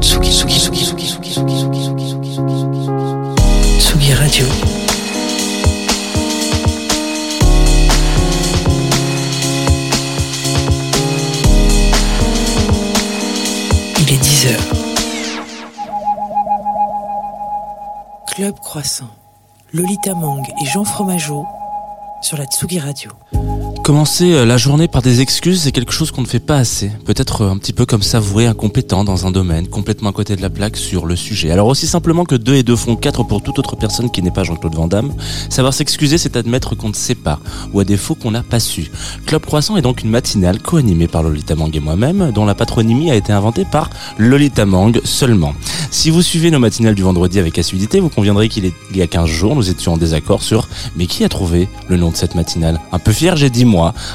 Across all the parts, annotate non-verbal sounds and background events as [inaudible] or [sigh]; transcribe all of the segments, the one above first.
Tsugi, Tsugi, Tsugi, Tsugi, Tsugi, Tsugi, Tsugi, Tsugi, Tsugi, Tsugi, Tsugi Radio. Il est 10 heures. Club Croissant, Lolita Mang et Jean Fromageau sur la Tsugi Radio. Commencer euh, la journée par des excuses, c'est quelque chose qu'on ne fait pas assez. Peut-être euh, un petit peu comme s'avouer incompétent dans un domaine, complètement à côté de la plaque sur le sujet. Alors aussi simplement que deux et deux font quatre pour toute autre personne qui n'est pas Jean-Claude Van Damme, savoir s'excuser, c'est admettre qu'on ne sait pas, ou à défaut qu'on n'a pas su. Club Croissant est donc une matinale co-animée par Lolita Mang et moi-même, dont la patronymie a été inventée par Lolita Mang seulement. Si vous suivez nos matinales du vendredi avec assiduité, vous conviendrez qu'il y a 15 jours, nous étions en désaccord sur mais qui a trouvé le nom de cette matinale? Un peu fier, j'ai dit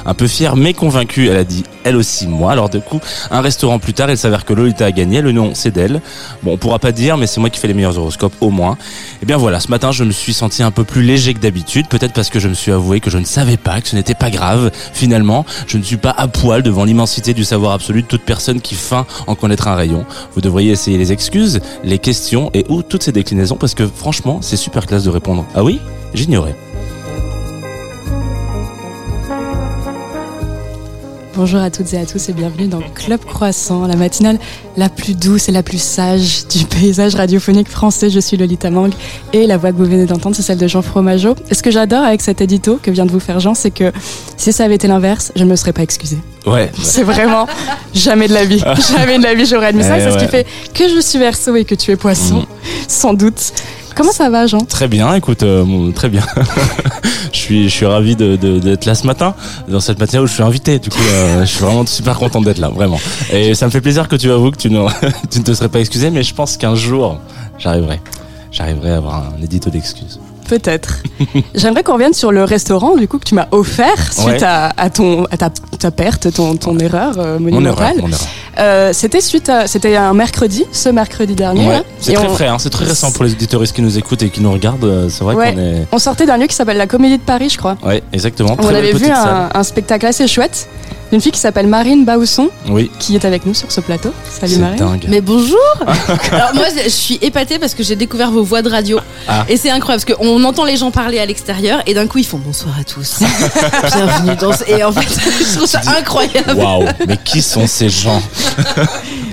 Un peu fier mais convaincu, elle a dit elle aussi moi. Alors du coup, un restaurant plus tard, il s'avère que Lolita a gagné, le nom c'est d'elle. Bon, on pourra pas dire, mais c'est moi qui fais les meilleurs horoscopes au moins. Et bien voilà, ce matin, je me suis senti un peu plus léger que d'habitude, peut-être parce que je me suis avoué que je ne savais pas, que ce n'était pas grave. Finalement, je ne suis pas à poil devant l'immensité du savoir absolu de toute personne qui feint en connaître un rayon. Vous devriez essayer les excuses, les questions et ou toutes ces déclinaisons parce que franchement, c'est super classe de répondre. Ah oui? J'ignorais. Bonjour à toutes et à tous et bienvenue dans Club Croissant, la matinale la plus douce et la plus sage du paysage radiophonique français. Je suis Lolita Mang et la voix que vous venez d'entendre, c'est celle de Jean Fromageau. Et ce que j'adore avec cet édito que vient de vous faire Jean, c'est que si ça avait été l'inverse, je ne me serais pas excusée. Ouais. [laughs] C'est vraiment jamais de la vie. Jamais de la vie j'aurais admis ça. Eh C'est ce qui fait que je suis verso et que tu es poisson, Mm. sans doute. Comment ça va, Jean? Très bien, écoute, euh, très bien. [laughs] je suis, je suis ravi d'être là ce matin, dans cette matinée où je suis invité. Du coup, euh, je suis vraiment super content d'être là, vraiment. Et ça me fait plaisir que tu avoues que tu ne, [laughs] tu ne te serais pas excusé, mais je pense qu'un jour, j'arriverai. J'arriverai à avoir un édito d'excuses. Peut-être. [laughs] J'aimerais qu'on revienne sur le restaurant du coup que tu m'as offert suite Ouais. à, à ton à ta, ta perte, ton, ton erreur euh, Mon erreur, monumentale. Euh, c'était suite c'était un mercredi, ce mercredi dernier. Ouais, c'est très on, frais, hein, c'est très récent pour les auditoristes qui nous écoutent et qui nous regardent. euh, C'est vrai Ouais. qu'on est. on sortait d'un lieu qui s'appelle la Comédie de Paris, je crois. Ouais, exactement. on Très avait vu un spectacle assez chouette d'une fille qui s'appelle Marine Bausson, Oui, qui est avec nous sur ce plateau. Salut c'est Marine. dingue. Mais bonjour [laughs] Alors moi je suis épatée parce que j'ai découvert vos voix de radio Ah. et c'est incroyable parce qu'on entend les gens parler à l'extérieur et d'un coup ils font bonsoir à tous. [laughs] Bienvenue dans ce... Et en fait [laughs] je trouve ça incroyable. Waouh, mais qui sont ces gens?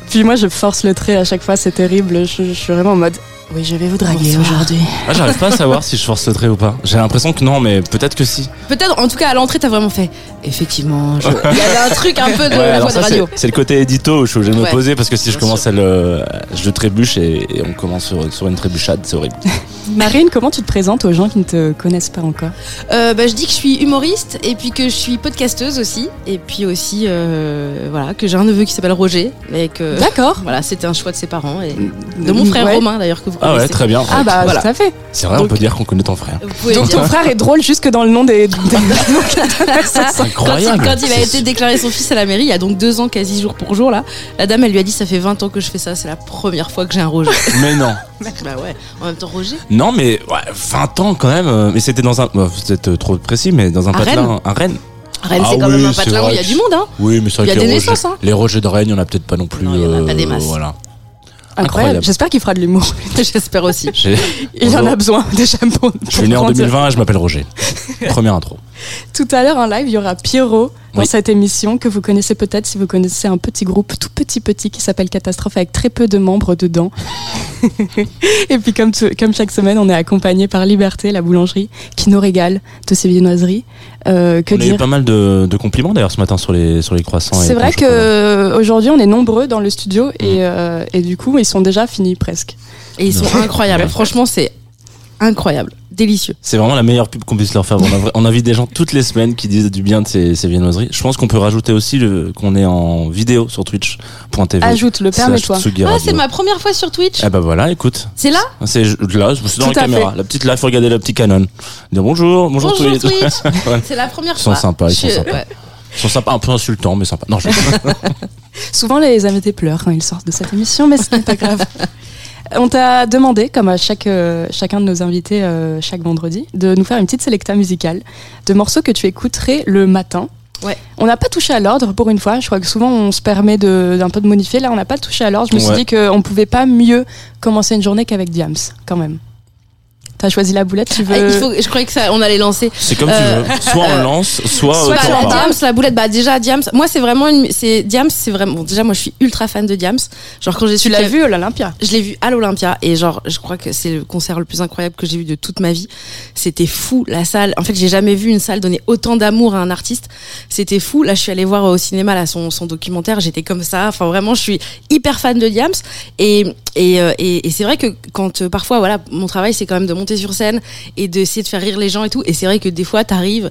Puis moi je force le trait à chaque fois, c'est terrible. Je, je suis vraiment en mode oui, je vais vous draguer aujourd'hui. ah, J'arrive pas à savoir si je force le trait ou pas. J'ai l'impression que non, mais peut-être que si. Peut-être en tout cas à l'entrée t'as vraiment fait effectivement je- il y avait un truc un peu de [laughs] Ouais, la voix de ça, radio. C'est le côté édito où je suis obligé de me poser parce que si je commence à le. Je trébuche et, et on commence sur, sur une trébuchade, c'est horrible. [laughs] Marine, comment tu te présentes aux gens qui ne te connaissent pas encore? Euh, bah, je dis que je suis humoriste et puis que je suis podcasteuse aussi et puis aussi euh, voilà que j'ai un neveu qui s'appelle Roger et que D'accord. voilà c'était un choix de ses parents et de mon frère Ouais. Romain d'ailleurs que vous Ah connaissez. ouais, très bien. Ah bah Voilà. tout à fait. C'est vrai, on peut dire qu'on connaît ton frère. Vous pouvez Donc dire ton frère est drôle jusque dans le nom des. des- C'est Quand il, incroyable. quand il a été déclaré son fils à la mairie, il y a donc deux ans, quasi jour pour jour, là, la dame, elle lui a dit Ça fait 20 ans que je fais ça, c'est la première fois que j'ai un Roger. [laughs] Mais non. bah ouais, en même temps, Roger. Non, mais ouais, 20 ans quand même. euh, Mais c'était dans un. bah, Vous êtes euh, trop précis, mais dans un À patelin. Un Rennes Rennes, Ah c'est quand oui, même un c'est patelin où vrai il y a que du monde, hein. Oui, mais c'est vrai Il y a que les des Rogers- naissances, hein. Les Rogers de Rennes, il n'y en a peut-être pas non plus. Non, il y en a pas des euh, masses. Voilà. Incroyable. Incroyable. J'espère qu'il fera de l'humour. [laughs] J'espère aussi. Il en a besoin déjà pour. Je suis né en 2020 et je m'appelle Roger. Première intro. Tout à l'heure en live, il y aura Pierrot dans Oui. cette émission que vous connaissez peut-être si vous connaissez un petit groupe tout petit petit qui s'appelle Catastrophe avec très peu de membres dedans. [laughs] Et puis comme, tu- comme chaque semaine, on est accompagné par Liberté, la boulangerie, qui nous régale de ses viennoiseries. Euh, que on a eu pas mal de, de compliments d'ailleurs ce matin sur les, sur les croissants. et C'est vrai que aujourd'hui on est nombreux dans le studio Mm. et, euh, et du coup ils sont déjà finis presque. Et ils sont [laughs] incroyables. Franchement, c'est incroyable. Délicieux. C'est vraiment la meilleure pub qu'on puisse leur faire. On, invite des gens toutes les semaines qui disent du bien de ces, ces viennoiseries. Je pense qu'on peut rajouter aussi le- qu'on est en vidéo sur twitch.tv. Ajoute le permets-toi. Ah, c'est ma première fois sur Twitch. Eh ben voilà, écoute. C'est là C'est là, c'est dans Tout la caméra. fait. La petite là, il faut regarder le petit canon. Dire bonjour, bonjour, Bonjour Twitch. Twitch. [laughs] Ouais. C'est la première Ils sont fois. sympas, ils sont Je- sympas. ouais. Ils sont sympas, un peu insultants, mais sympas. Non, je... [laughs] Souvent les invités pleurent quand ils sortent de cette émission, mais ce n'est pas grave. [laughs] On t'a demandé, comme à chaque, euh, chacun de nos invités euh, chaque vendredi, de nous faire une petite sélecta musicale de morceaux que tu écouterais le matin Ouais. On n'a pas touché à l'ordre pour une fois. Je crois que souvent on se permet de- d'un peu de modifier. Là, on n'a pas touché à l'ordre. Je me suis dit qu'on pouvait pas mieux commencer une journée qu'avec Diams, quand même. T'as choisi la boulette, tu veux. Ah, il faut, je croyais que ça, on allait lancer. C'est comme Euh, tu veux. Soit on lance, soit, soit euh, en parles. parles. Diams, la boulette, bah déjà Diams. Moi c'est vraiment une, c'est Diams, c'est vraiment. Bon, déjà moi je suis ultra fan de Diams. Genre quand j'ai su Tu l'as vu à l'Olympia? Je l'ai vu à l'Olympia et genre je crois que c'est le concert le plus incroyable que j'ai vu de toute ma vie. C'était fou la salle. En fait j'ai jamais vu une salle donner autant d'amour à un artiste. C'était fou. Là je suis allée voir au cinéma là son, son documentaire. J'étais comme ça. Enfin vraiment je suis hyper fan de Diams et et, euh, et, et c'est vrai que quand euh, parfois voilà mon travail c'est quand même de monter sur scène et d'essayer de faire rire les gens et tout. Et c'est vrai que des fois t'arrives,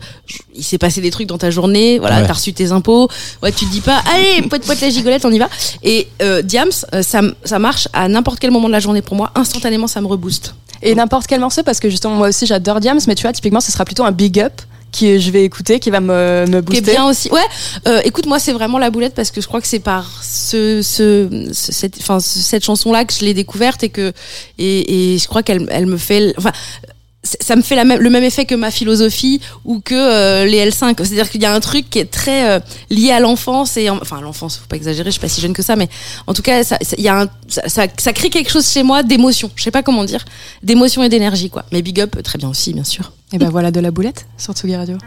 il s'est passé des trucs dans ta journée. Voilà Ouais. t'as reçu tes impôts. Ouais tu te dis pas allez poète poète la gigolette on y va. Et euh, Diams, euh, ça, ça marche à n'importe quel moment de la journée pour moi. Instantanément, ça me rebooste. Et n'importe quel morceau, parce que justement, moi aussi, j'adore Diams, mais tu vois, typiquement, ce sera plutôt un big up qui je vais écouter, qui va me, me Qui est booster. bien aussi. Ouais, euh, écoute, moi, c'est vraiment la boulette parce que je crois que c'est par ce, ce, ce- cette, enfin, ce- cette chanson-là que je l'ai découverte et que, et, et je crois qu'elle, elle me fait, enfin, ça me fait la même, le même effet que ma philosophie ou que euh, les L5. C'est-à-dire qu'il y a un truc qui est très euh, lié à l'enfance et en- enfin à l'enfance, faut pas exagérer, je suis pas si jeune que ça, mais en tout cas, ça, y a un, ça, ça, ça crée quelque chose chez moi d'émotion. Je sais pas comment dire, d'émotion et d'énergie quoi. Mais big up, très bien aussi, bien sûr. Et ben voilà de la boulette sur Tsugi Radio.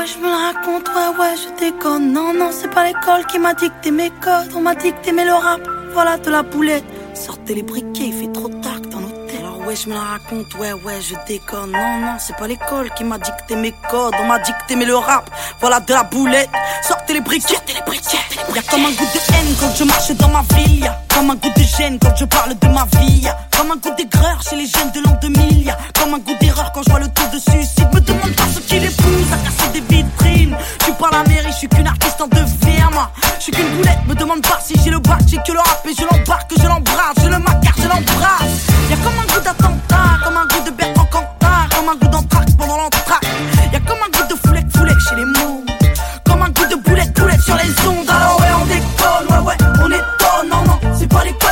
Ouais je me la raconte, ouais ouais je déconne. Non non c'est pas l'école qui m'a dicté mes codes. On m'a dicté mais le rap, voilà de la boulette. Sortez les briquets, il fait trop tard dans nos ouais je me la raconte, ouais ouais je déconne. Non non c'est pas l'école qui m'a dicté mes codes. On m'a dicté mais le rap, voilà de la boulette. Sortez les briquets, sortez les briquets Y'a comme un goût de haine quand je marche dans ma ville. Comme un goût de gêne quand je parle de ma vie. Comme un goût d'aigreur chez les jeunes de l'an 2000 Y'a comme un goût d'erreur quand je vois le taux de suicide. Me demande pas ce qui les pousse à casser des vitrines. Je suis pas la mairie, je suis qu'une artiste en devenir Je suis qu'une boulette, me demande pas si j'ai le bac J'ai que le rap et je l'embarque, je l'embrasse Je le macar, je l'embrasse. Y'a comme un goût d'attentat, comme un goût de Bertrand Cantat Comme un goût d'entraque pendant l'entraque Y'a comme un goût de foulec, foulec chez les mots. Comme un goût de boulette, boulette sur les ondes. Alors ouais on déconne, ouais ouais on étonne Non non, c'est pas l'école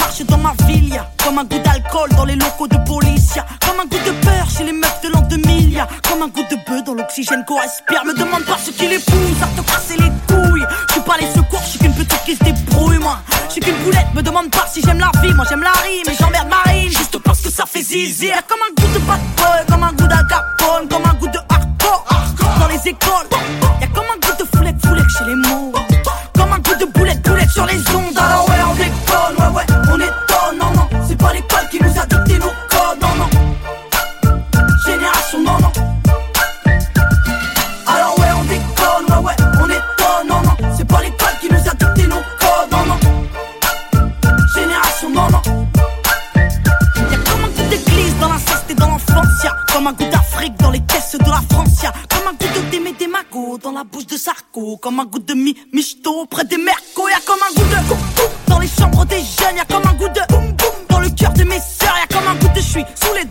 marche dans ma ville Y'a comme un goût d'alcool dans les locaux de police comme un goût de peur chez les meufs de l'an 2000 Y'a comme un goût de bœuf dans l'oxygène qu'on respire. Me demande pas ce qui les à te casser les couilles. Je suis pas les secours, je suis qu'une petite qui se débrouille moi. Je suis qu'une boulette, me demande pas si j'aime la vie Moi j'aime la rime et j'emmerde Marine Juste parce que ça fait zizi Y'a comme un goût de bad boy, comme un goût d'agapone Comme un goût de hardcore. Dans les écoles Y'a comme un goût de foulec, foulec chez les mots. Comme un goût de boulette, boulette sur les ondes. Alors ouais on bouche de Sarko Comme un goût de mi michto près des mercos Y'a comme un goût de dans les chambres des jeunes Y'a comme un goût de boum dans le cœur de mes sœurs Y'a comme un goût de je suis saoulé de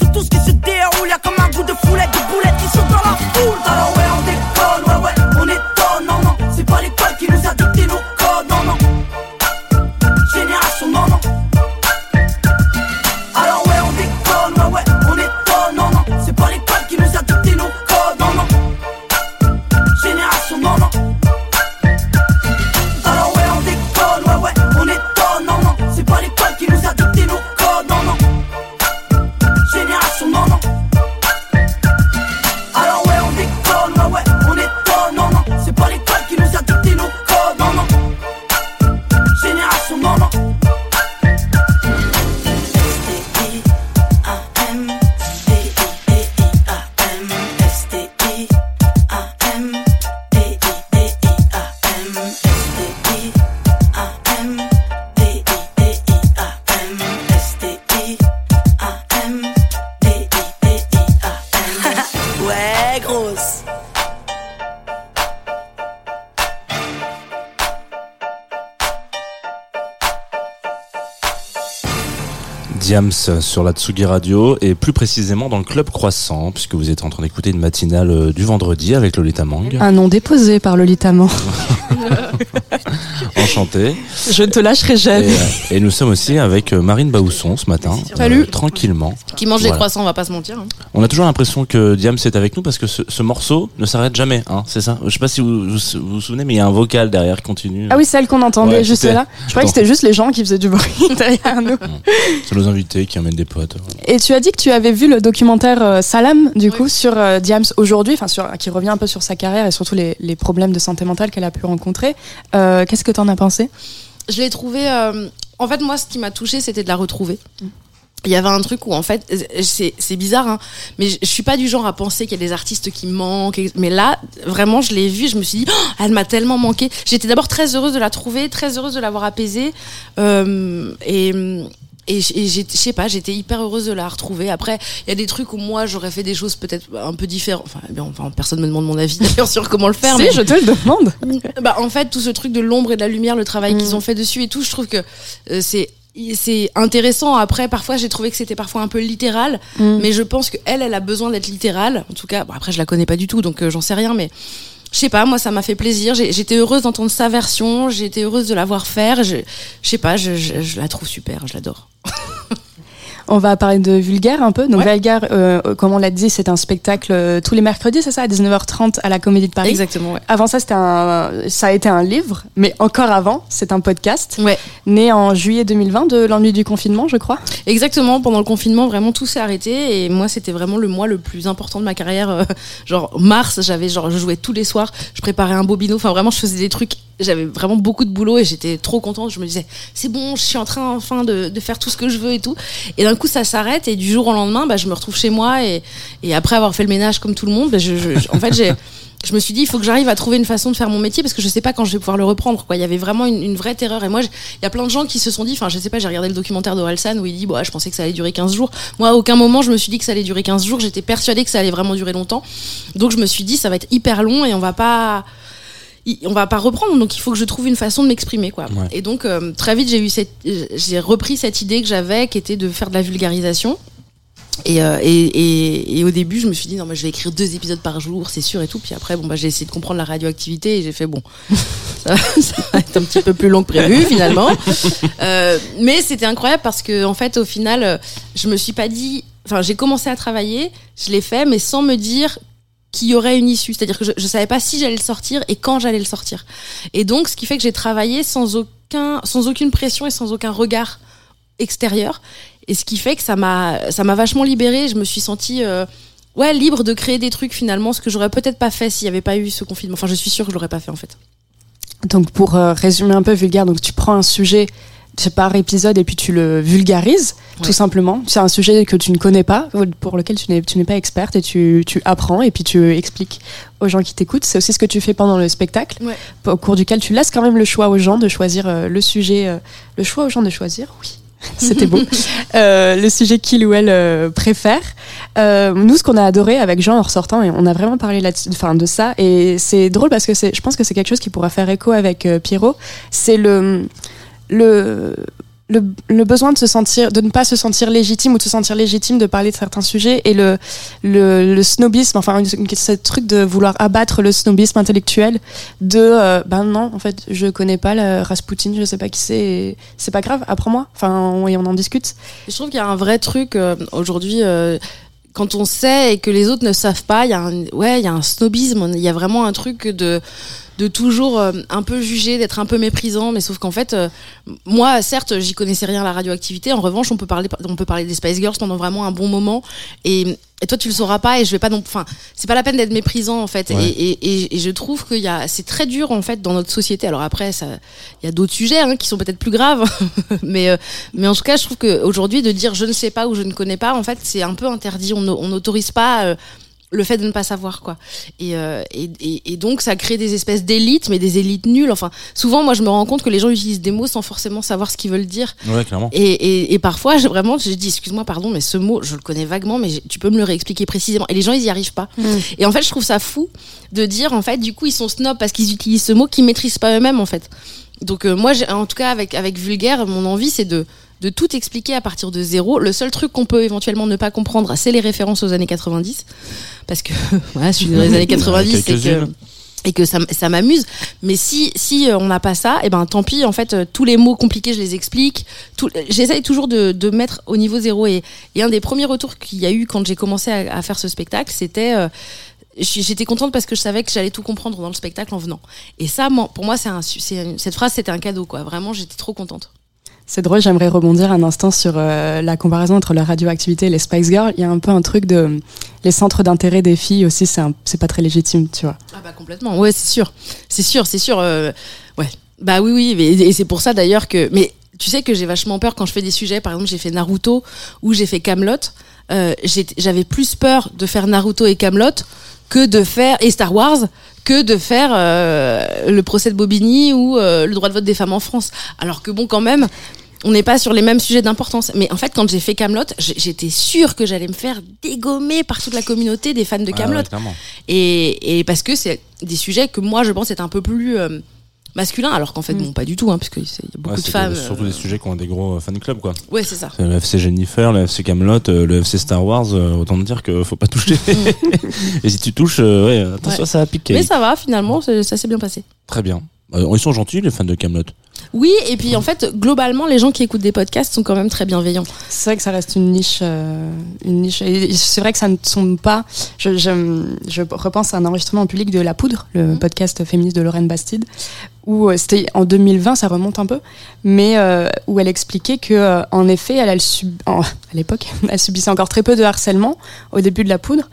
Sur la Tsugi Radio et plus précisément dans le Club Croissant puisque vous êtes en train d'écouter une matinale euh, du vendredi avec Lolita Mang. Un nom déposé par Lolita Mang. [laughs] Enchanté. Je ne te lâcherai jamais. euh, et nous sommes aussi avec euh, Marine Baousson ce matin. euh, Salut. tranquillement. Qui mange des croissants, on va pas se mentir. hein. On a toujours l'impression que Diams est avec nous parce que ce, ce morceau ne s'arrête jamais. Hein, c'est ça Je sais pas si vous vous, vous vous souvenez, mais il y a un vocal derrière qui continue. Ah oui, celle qu'on entendait Ouais, juste là. Je croyais que c'était juste les gens qui faisaient du bruit [laughs] derrière nous. C'est nos invités qui amènent des potes. Et tu as dit que tu avais vu le documentaire euh, Salam, du Oui. coup, sur euh, Diams aujourd'hui, enfin, sur, qui revient un peu sur sa carrière et surtout les, les problèmes de santé mentale qu'elle a pu rencontrer. Euh, Qu'est-ce que tu en as pensé? Je l'ai trouvé. euh, En fait, moi, ce qui m'a touché, c'était de la retrouver. Il y avait un truc où, en fait, c'est bizarre, hein, mais je, je suis pas du genre à penser qu'il y a des artistes qui manquent. Mais là, vraiment, je l'ai vue, je me suis dit, Oh, elle m'a tellement manqué. J'étais d'abord très heureuse de la trouver, très heureuse de l'avoir apaisée. euh, et. Et je sais pas, j'étais hyper heureuse de la retrouver. Après, il y a des trucs où moi j'aurais fait des choses peut-être un peu différentes. Enfin, bien, enfin, personne me demande mon avis [laughs] d'ailleurs sur comment le faire. Si, mais je te le demande. [laughs] bah, en fait, tout ce truc de l'ombre et de la lumière, le travail Mm. qu'ils ont fait dessus et tout, je trouve que euh, c'est c'est intéressant. Après, parfois, j'ai trouvé que c'était parfois un peu littéral, Mm. mais je pense que elle, elle a besoin d'être littérale. En tout cas, bon, après, je la connais pas du tout, donc euh, j'en sais rien, mais je sais pas. Moi, ça m'a fait plaisir. J'étais heureuse d'entendre sa version. Été heureuse de la voir faire. Je sais pas. Je, je, je la trouve super. Je l'adore. [laughs] On va parler de Vulgaire un peu. Donc, Ouais. Vulgaire, euh, comme on l'a dit, c'est un spectacle euh, tous les mercredis, c'est ça, à 19h30 à la Comédie de Paris. Exactement. Ouais. Avant ça, c'était un, ça a été un livre, mais encore avant, c'est un podcast Ouais. né en juillet 2020 de l'ennui du confinement, je crois. Exactement, pendant le confinement, vraiment tout s'est arrêté et moi c'était vraiment le mois le plus important de ma carrière. euh, genre mars, j'avais genre je jouais tous les soirs, je préparais un bobino, enfin vraiment je faisais des trucs, j'avais vraiment beaucoup de boulot et j'étais trop contente. Je me disais c'est bon, je suis en train enfin de, de faire tout ce que je veux et tout. Et d'un coup ça s'arrête et du jour au lendemain, bah, je me retrouve chez moi et, et après avoir fait le ménage comme tout le monde, bah, je, je- en fait j'ai je me suis dit, il faut que j'arrive à trouver une façon de faire mon métier parce que je sais pas quand je vais pouvoir le reprendre. Quoi. Il y avait vraiment une, une vraie terreur. Et moi, il y a plein de gens qui se sont dit, enfin, je sais pas, j'ai regardé le documentaire d'Orelsan où il dit, bah, je pensais que ça allait durer 15 jours. Moi, à aucun moment, je me suis dit que ça allait durer 15 jours. J'étais persuadée que ça allait vraiment durer longtemps. Donc, je me suis dit, ça va être hyper long et on va pas. On va pas reprendre, donc il faut que je trouve une façon de m'exprimer, quoi. Ouais. Et donc euh, très vite j'ai eu cette, j'ai repris cette idée que j'avais, qui était de faire de la vulgarisation. Et, euh, et, et, et au début, je me suis dit non, mais je vais écrire deux épisodes par jour, c'est sûr et tout. Puis après, bon, bah, j'ai essayé de comprendre la radioactivité et j'ai fait bon, [laughs] ça, ça va être un petit peu plus long que prévu [laughs] finalement. Euh, mais c'était incroyable parce que en fait, au final, je me suis pas dit. Enfin, j'ai commencé à travailler, je l'ai fait, mais sans me dire qu'il y aurait une issue. C'est-à-dire que je, je savais pas si j'allais le sortir et quand j'allais le sortir. Et donc, ce qui fait que j'ai travaillé sans aucun, sans aucune pression et sans aucun regard extérieur. Et ce qui fait que ça m'a, ça m'a vachement libérée. Je me suis sentie, euh, ouais, libre de créer des trucs finalement, ce que j'aurais peut-être pas fait s'il y avait pas eu ce confinement. Enfin, je suis sûre que je l'aurais pas fait en fait. Donc pour euh, résumer un peu vulgaire, donc tu prends un sujet par épisode et puis tu le vulgarises Ouais. tout simplement. C'est un sujet que tu ne connais pas, pour lequel tu n'es tu n'es pas experte et tu, tu apprends et puis tu expliques aux gens qui t'écoutent. C'est aussi ce que tu fais pendant le spectacle, Ouais. au cours duquel tu laisses quand même le choix aux gens de choisir euh, le sujet, euh, le choix aux gens de choisir. Oui. [laughs] C'était beau. [laughs] Euh, le sujet qu'il ou elle euh, préfère. Euh, nous, ce qu'on a adoré avec Jean en ressortant, et on a vraiment parlé là enfin, de ça, et c'est drôle parce que c'est, je pense que c'est quelque chose qui pourra faire écho avec Pierrot. C'est le, le, le, besoin de se sentir, de ne pas se sentir légitime ou de se sentir légitime de parler de certains sujets et le, le, snobisme, enfin, une- ce truc de vouloir abattre le snobisme intellectuel de, euh, ben non, en fait, je connais pas la Rasputin, je sais pas qui c'est, c'est pas grave, apprends-moi. Enfin, et on en discute. Je trouve qu'il y a un vrai truc euh, aujourd'hui. euh, quand on sait et que les autres ne savent pas, il ouais, il y a un snobisme. Il y a vraiment un truc de de toujours euh, un peu juger, d'être un peu méprisant, mais sauf qu'en fait, euh, moi, certes, j'y connaissais rien à la radioactivité. En revanche, on peut parler, on peut parler des Spice Girls pendant vraiment un bon moment. Et, et toi, tu le sauras pas. Et je vais pas non, enfin, c'est pas la peine d'être méprisant en fait. Ouais. Et, et, je trouve qu'il y a, c'est très dur en fait dans notre société. Alors après, il y a d'autres sujets hein, qui sont peut-être plus graves, [laughs] mais euh, mais en tout cas, je trouve qu'aujourd'hui, de dire je ne sais pas ou je ne connais pas, en fait, c'est un peu interdit. On n'autorise pas. Le fait de ne pas savoir quoi. Et, euh, et, et, et donc ça crée des espèces d'élites mais des élites nulles. Enfin souvent moi je me rends compte que les gens utilisent des mots sans forcément savoir ce qu'ils veulent dire. Ouais, clairement. et, et, et parfois je- vraiment je dis excuse-moi pardon mais ce mot je le connais vaguement mais tu peux me le réexpliquer précisément. Et les gens ils y arrivent pas. Et en fait je trouve ça fou de dire en fait du coup ils sont snobs parce qu'ils utilisent ce mot qu'ils maîtrisent pas eux-mêmes en fait. Donc euh, moi j'ai- en tout cas avec avec vulgaire mon envie c'est de de tout expliquer à partir de zéro. Le seul truc qu'on peut éventuellement ne pas comprendre, c'est les références aux années 90. Parce que, [laughs] voilà, je suis dans les années [laughs] 90 et que, Quelques-unes. et que ça, m'amuse. Mais si, si euh, on n'a pas ça, et ben tant pis. En fait, euh, tous les mots compliqués, je les explique. J'essaye toujours de, de mettre au niveau zéro. Et, et un des premiers retours qu'il y a eu quand j'ai commencé à, à faire ce spectacle, c'était euh, j'étais contente parce que je savais que j'allais tout comprendre dans le spectacle en venant. Et ça, pour moi, c'est cette phrase, c'était un cadeau, quoi. Vraiment, j'étais trop contente. C'est drôle, j'aimerais rebondir un instant sur euh, la comparaison entre la radioactivité et les Spice Girls. Il y a un peu un truc de les centres d'intérêt des filles aussi, c'est pas très légitime, tu vois. Ah bah complètement, ouais c'est sûr, c'est sûr, c'est sûr, euh, ouais. Bah oui oui, mais- et c'est pour ça d'ailleurs que, mais tu sais que j'ai vachement peur quand je fais des sujets, par exemple j'ai fait Naruto ou j'ai fait Camelot, euh, j'avais plus peur de faire Naruto et Camelot que de faire et Star Wars que de faire euh, le procès de Bobigny ou euh, le droit de vote des femmes en France. Alors que bon quand même. On n'est pas sur les mêmes sujets d'importance. Mais en fait, quand j'ai fait Camelot, j'étais sûre que j'allais me faire dégommer par toute la communauté des fans de Camelot. ouais. Et, et parce que c'est des sujets que moi je pense être un peu plus masculins, alors qu'en fait, Mm. bon, pas du tout, hein, parce qu'il y a beaucoup Ouais, de femmes. que- Surtout euh, des sujets qui ont des gros fan clubs, quoi. Ouais, c'est ça. C'est Le FC Jennifer, le FC Camelot, euh, le FC Star Wars, euh, autant te dire qu'il faut pas toucher. [laughs] Et si tu touches, euh, ouais, attention, Ouais. ça va piquer. Mais ça va, finalement, ça s'est bien passé. Très bien. Euh, ils sont gentils, les fans de Camelot. Oui, et puis en fait, globalement, les gens qui écoutent des podcasts sont quand même très bienveillants. C'est vrai que ça reste une niche, euh, une niche. Et c'est vrai que ça ne sont pas. Je, je, je repense à un enregistrement en public de La Poudre, le podcast féministe de Lorraine Bastide, où euh, c'était en 2020, ça remonte un peu, mais euh, où elle expliquait que, euh, en effet, elle, elle sub- en- à l'époque, [laughs] elle subissait encore très peu de harcèlement au début de La Poudre,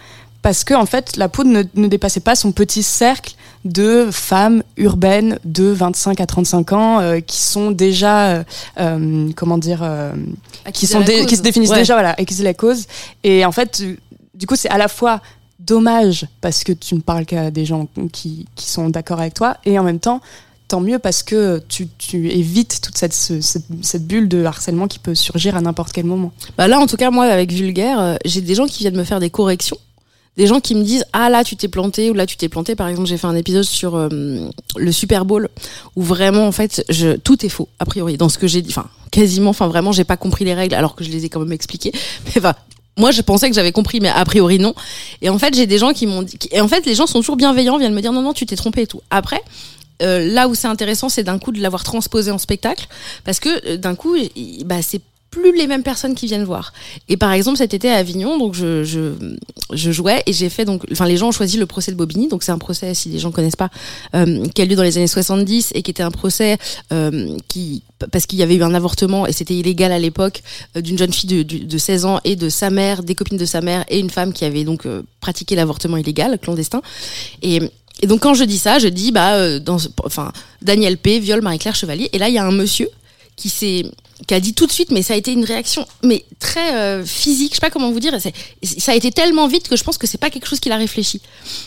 parce que en fait, La Poudre ne, ne dépassait pas son petit cercle de femmes urbaines de 25 à 35 ans euh, qui sont déjà, euh, euh, comment dire, euh, qui, sont dé- qui se définissent Ouais. déjà voilà et qui c'est la cause et en fait du coup c'est à la fois dommage parce que tu ne parles qu'à des gens qui, qui sont d'accord avec toi et en même temps tant mieux parce que tu, tu évites toute cette, ce- cette, cette bulle de harcèlement qui peut surgir à n'importe quel moment Bah là, en tout cas, moi, avec Vulgaire, euh, j'ai des gens qui viennent me faire des corrections. Des gens qui me disent ah là tu t'es planté ou là tu t'es planté. Par exemple j'ai fait un épisode sur euh, le Super Bowl où vraiment en fait tout est faux a priori dans ce que j'ai dit. Enfin quasiment enfin vraiment j'ai pas compris les règles alors que je les ai quand même expliquées. [laughs] Mais enfin moi je pensais que j'avais compris mais a priori non. Et en fait j'ai des gens qui m'ont dit et en fait les gens sont toujours bienveillants viennent me dire non non tu t'es trompé et tout. Après euh, là où c'est intéressant, c'est d'un coup de l'avoir transposé en spectacle, parce que euh, d'un coup, bah, c'est plus les mêmes personnes qui viennent voir. Et par exemple, cet été à Avignon, donc je, jouais et j'ai fait donc, enfin les gens ont choisi le procès de Bobigny, donc c'est un procès si les gens connaissent pas, euh, qui a lieu dans les années 70 et qui était un procès euh, qui parce qu'il y avait eu un avortement et c'était illégal à l'époque euh, d'une jeune fille de, de, de 16 ans et de sa mère, des copines de sa mère et une femme qui avait donc pratiqué l'avortement illégal clandestin. Et donc quand je dis ça, je dis bah euh, dans enfin Daniel P viole Marie-Claire Chevalier et là il y a un monsieur qui s'est qui a dit tout de suite mais ça a été une réaction mais très euh, physique, je sais pas comment vous dire, ça a été tellement vite que je pense que c'est pas quelque chose qu'il a réfléchi.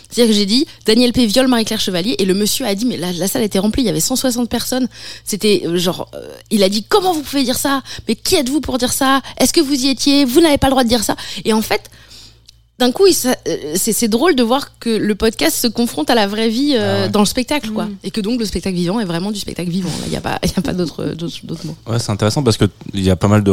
C'est-à-dire que j'ai dit Daniel P. viole Marie-Claire Chevalier et le monsieur a dit mais la, la salle était remplie, il y avait 160 personnes, c'était euh, genre euh, il a dit comment vous pouvez dire ça? Mais qui êtes-vous pour dire ça? Est-ce que vous y étiez? Vous n'avez pas le droit de dire ça? Et en fait d'un coup, euh, c'est drôle de voir que le podcast se confronte à la vraie vie euh, Ah ouais. dans le spectacle, quoi. Mm. Et que donc le spectacle vivant est vraiment du spectacle vivant. Il n'y a pas, y a pas d'autres d'autres mots. Ouais, c'est intéressant parce que il y a pas mal de,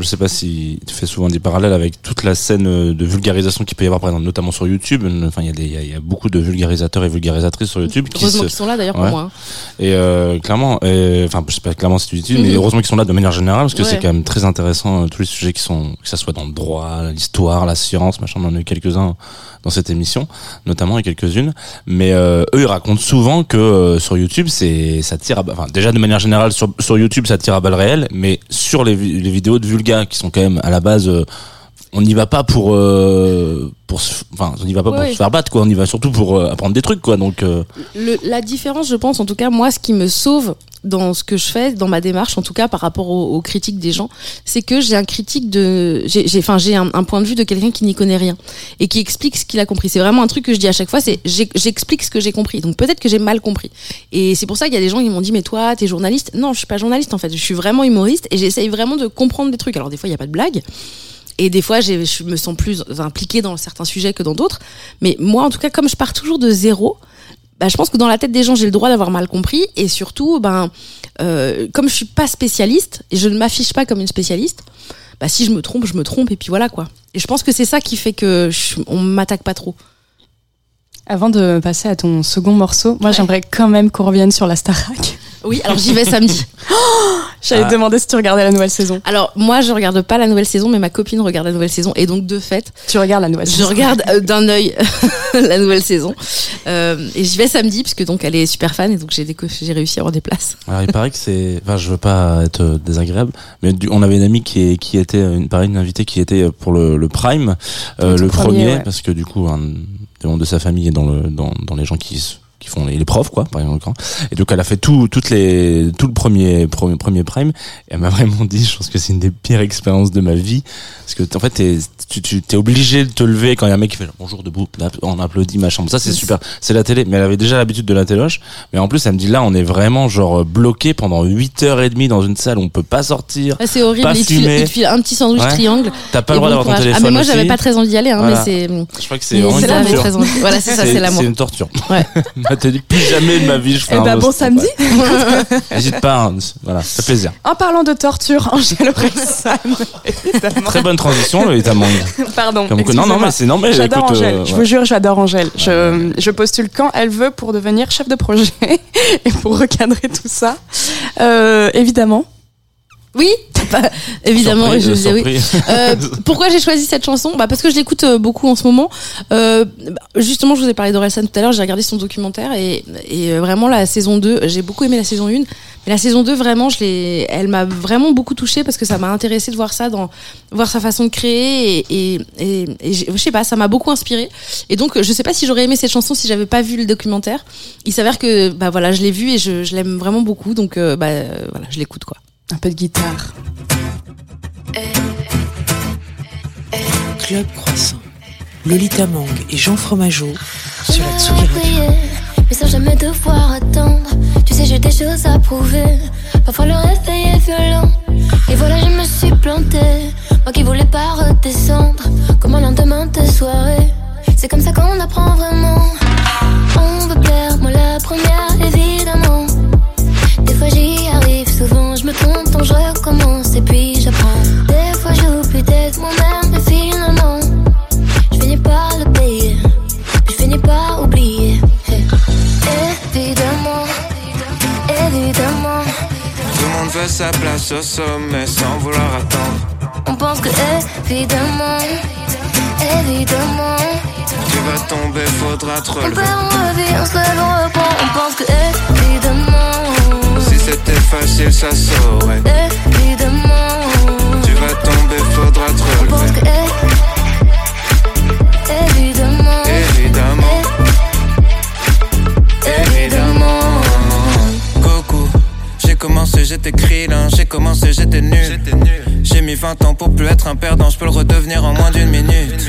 je sais pas si tu fais souvent des parallèles avec toute la scène euh, de vulgarisation qu'il peut y avoir, par exemple, notamment sur YouTube. Enfin, il y a des, il y a- il y a beaucoup de vulgarisateurs et vulgarisatrices sur YouTube qui Heureusement se, qu'ils sont là d'ailleurs pour moi. hein. et euh, clairement, enfin, je sais pas clairement si tu dis, mais Mhm. heureusement qu'ils sont là de manière générale parce que Ouais. c'est quand même très intéressant euh, tous les sujets qui sont, que ça soit dans le droit, l'histoire, la science, machin. En a eu quelques-uns dans cette émission, notamment et quelques-unes. Mais euh, eux, ils racontent souvent que euh, sur YouTube, c'est ça tire. À, enfin, déjà de manière générale sur, sur YouTube, ça tire à balles réelles, mais sur les, les vidéos de Vulga qui sont quand même à la base. euh, on n'y va pas pour pour enfin on n'y va pas pour se faire battre quoi on y va surtout pour euh, apprendre des trucs quoi donc euh, Le, la différence, je pense, en tout cas, moi, ce qui me sauve dans ce que je fais, dans ma démarche, en tout cas par rapport aux, critiques des gens, c'est que j'ai un critique de, j'ai, enfin, j'ai un, point de vue de quelqu'un qui n'y connaît rien et qui explique ce qu'il a compris. C'est vraiment un truc que je dis à chaque fois, c'est j'explique ce que j'ai compris. Donc peut-être que j'ai mal compris. Et c'est pour ça qu'il y a des gens qui m'ont dit, mais toi, t'es journaliste Non, je suis pas journaliste en fait. Je suis vraiment humoriste et j'essaye vraiment de comprendre des trucs. Alors des fois, il y a pas de blague. Et des fois, je me sens plus impliquée dans certains sujets que dans d'autres. Mais moi, en tout cas, comme je pars toujours de zéro, bah, je pense que dans la tête des gens, j'ai le droit d'avoir mal compris. Et surtout, ben, euh, comme je suis pas spécialiste et je ne m'affiche pas comme une spécialiste, bah, si je me trompe, je me trompe et puis voilà quoi. Et je pense que c'est ça qui fait que je, on m'attaque pas trop. Avant de passer à ton second morceau, moi j'aimerais quand même qu'on revienne sur la Starac. Oui, alors j'y vais samedi. [laughs] J'allais Ah. te demander si tu regardais la nouvelle saison. Alors moi, je regarde pas la nouvelle saison, mais ma copine regarde la nouvelle saison et donc de fait, Tu regardes la nouvelle je saison. regarde euh, d'un œil [laughs] la nouvelle saison. Euh, et j'y vais samedi puisque donc elle est super fan et donc j'ai réussi à avoir des places. Alors il paraît que c'est, enfin je veux pas être euh, désagréable, mais du- on avait une amie qui, est, qui était une pareil une invitée qui était pour le, le Prime, euh, Le premier, premier, ouais. parce que du coup un des membres de sa famille est dans le dans, dans les gens qui qui font les, les profs quoi par exemple et donc elle a fait tout toutes les tout le premier premier, premier Prime et elle m'a vraiment dit je pense que c'est une des pires expériences de ma vie parce que en fait t'es, tu tu t'es obligé de te lever quand il y a un mec qui fait bonjour debout on applaudit machin ça c'est super c'est la télé mais elle avait déjà l'habitude de la téloche mais en plus elle me dit là on est vraiment genre bloqué pendant 8 heures et demie dans une salle où on peut pas sortir Ah, c'est horrible. Pas Il te, file, fumé. il te file un petit sandwich Ouais. triangle. t'as pas le droit bon d'avoir ton téléphone Ah mais moi aussi. j'avais pas très envie d'y aller, hein, Voilà. mais c'est. je crois que c'est c'est. Voilà, c'est ça, c'est l'amour. c'est une torture Ouais. [laughs] [laughs] Elle t'a dit plus jamais de ma vie je fais Eh un ben bon roast. samedi. [laughs] N'hésite pas, hein. voilà, ça fait plaisir. En parlant de torture, Angèle Orelsan, [laughs] évidemment. Très bonne transition, le Itamang. Pardon. Comme que- non, non, excusez-moi. mais c'est non, mais J'adore écoute, Angèle, euh, je ouais. vous jure, j'adore Angèle. Je, je postule quand elle veut pour devenir chef de projet et pour recadrer tout ça. Euh, évidemment. Oui, bah, évidemment. Surpris, je disais oui. Euh, [laughs] pourquoi j'ai choisi cette chanson? Bah Parce que je l'écoute euh, beaucoup en ce moment. Euh, bah, justement, je vous ai parlé d'Orelsan tout à l'heure, j'ai regardé son documentaire et, et euh, vraiment la saison 2, j'ai beaucoup aimé la saison 1. Mais la saison 2, vraiment, je l'ai, elle m'a vraiment beaucoup touchée parce que ça m'a intéressé de voir ça, dans, voir sa façon de créer et, et, et, je sais pas, ça m'a beaucoup inspiré. Et donc, je sais pas si j'aurais aimé cette chanson si j'avais pas vu le documentaire. Il s'avère que bah voilà, je l'ai vu et je, je l'aime vraiment beaucoup, donc euh, bah voilà, je l'écoute quoi. Un peu de guitare. Club Croissant. Lolita Mang et Jean Fromageau sur la Tsugi mais sans jamais devoir attendre. Tu sais, j'ai des choses à prouver. Parfois le réveil est violent. Et voilà, je me suis plantée. Moi qui voulais pas redescendre. Comme un lendemain de soirée. C'est comme ça qu'on apprend vraiment. On veut plaire, moi la première, évidemment. Des fois j'y je recommence et puis j'apprends. Des fois j'oublie d'être moi-même, mais finalement, je finis par le payer. Je finis par oublier. Hey. Évidemment, évidemment, Tout le monde veut sa place au sommet sans vouloir attendre. on pense que évidemment, évidemment, Tu vas tomber, faudra te on perd, on revient, on se lève, on reprend, on pense que évidemment, c'était facile, ça saurait. évidemment, Tu vas tomber, faudra te relever. que évidemment, Évidemment, évidemment. Coucou, j'ai commencé, j'étais krillin, j'ai commencé, j'étais nul. J'ai mis 20 ans pour plus être un perdant, je peux le redevenir en moins d'une minute.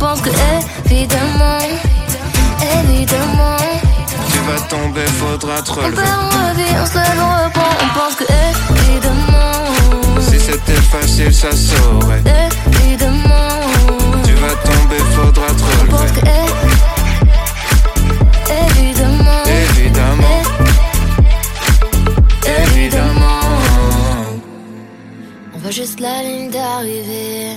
On pense que évidemment, évidemment. Tu vas tomber, faudra te On relever. perd, on revient, on se lève, on reprend, on pense que évidemment, Si c'était facile, ça saurait. évidemment, Tu vas tomber, faudra te on pense relever. que évidemment, Évidemment, évidemment. on voit juste la ligne d'arrivée.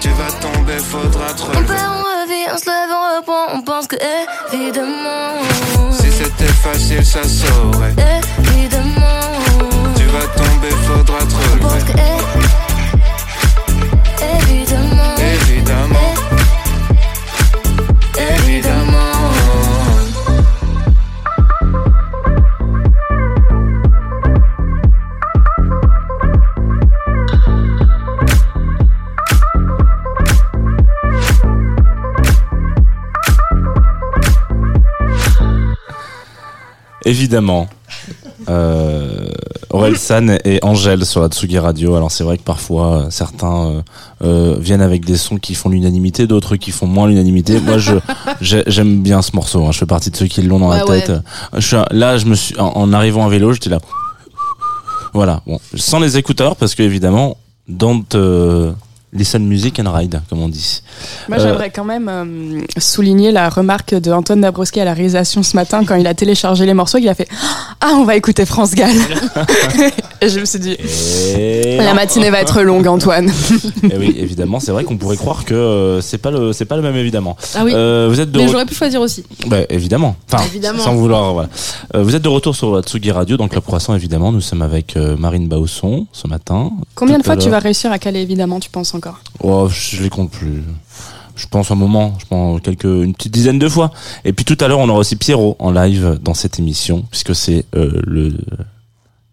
Tu vas tomber, faudra te On relever. perd, on revient, on se lève, on reprend. On pense que évidemment, Si c'était facile, ça saurait. évidemment. Tu vas va tomber, faudra te relever. Parce que, Évidemment. Euh, Aurel San et Angèle sur la Tsugi Radio. Alors c'est vrai que parfois euh, certains euh, euh, viennent avec des sons qui font l'unanimité, d'autres qui font moins l'unanimité. Moi je [laughs] j'ai- j'aime bien ce morceau. hein. Je fais partie de ceux qui l'ont dans la Ouais, tête. Je suis un- là je me suis en, en arrivant à vélo j'étais là. Voilà. Bon sans les écouteurs parce que évidemment don't euh, listen music and ride comme on dit. Moi, Euh, j'aimerais quand même euh, souligner la remarque de Antoine Dabrowski à la réalisation ce matin quand il a téléchargé les morceaux. Il a fait Ah, on va écouter France Gall. [laughs] Et je me suis dit Et La matinée va être longue, Antoine. [laughs] Eh oui, évidemment, c'est vrai qu'on pourrait croire que euh, c'est pas le c'est pas le même évidemment. Ah oui. Euh, vous êtes de Mais re- j'aurais pu choisir aussi. Bah, évidemment. Enfin, Évidemment. sans vouloir voilà. Euh, vous êtes de retour sur la Tsugi Radio le Club Croissant évidemment, nous sommes avec euh, Marine Bausson ce matin. Combien de fois tu vas réussir à caler, évidemment, tu penses Oh, je les compte plus. Je pense un moment, je pense quelques une petite dizaine de fois. Et puis tout à l'heure, on aura aussi Pierrot en live dans cette émission puisque c'est euh, le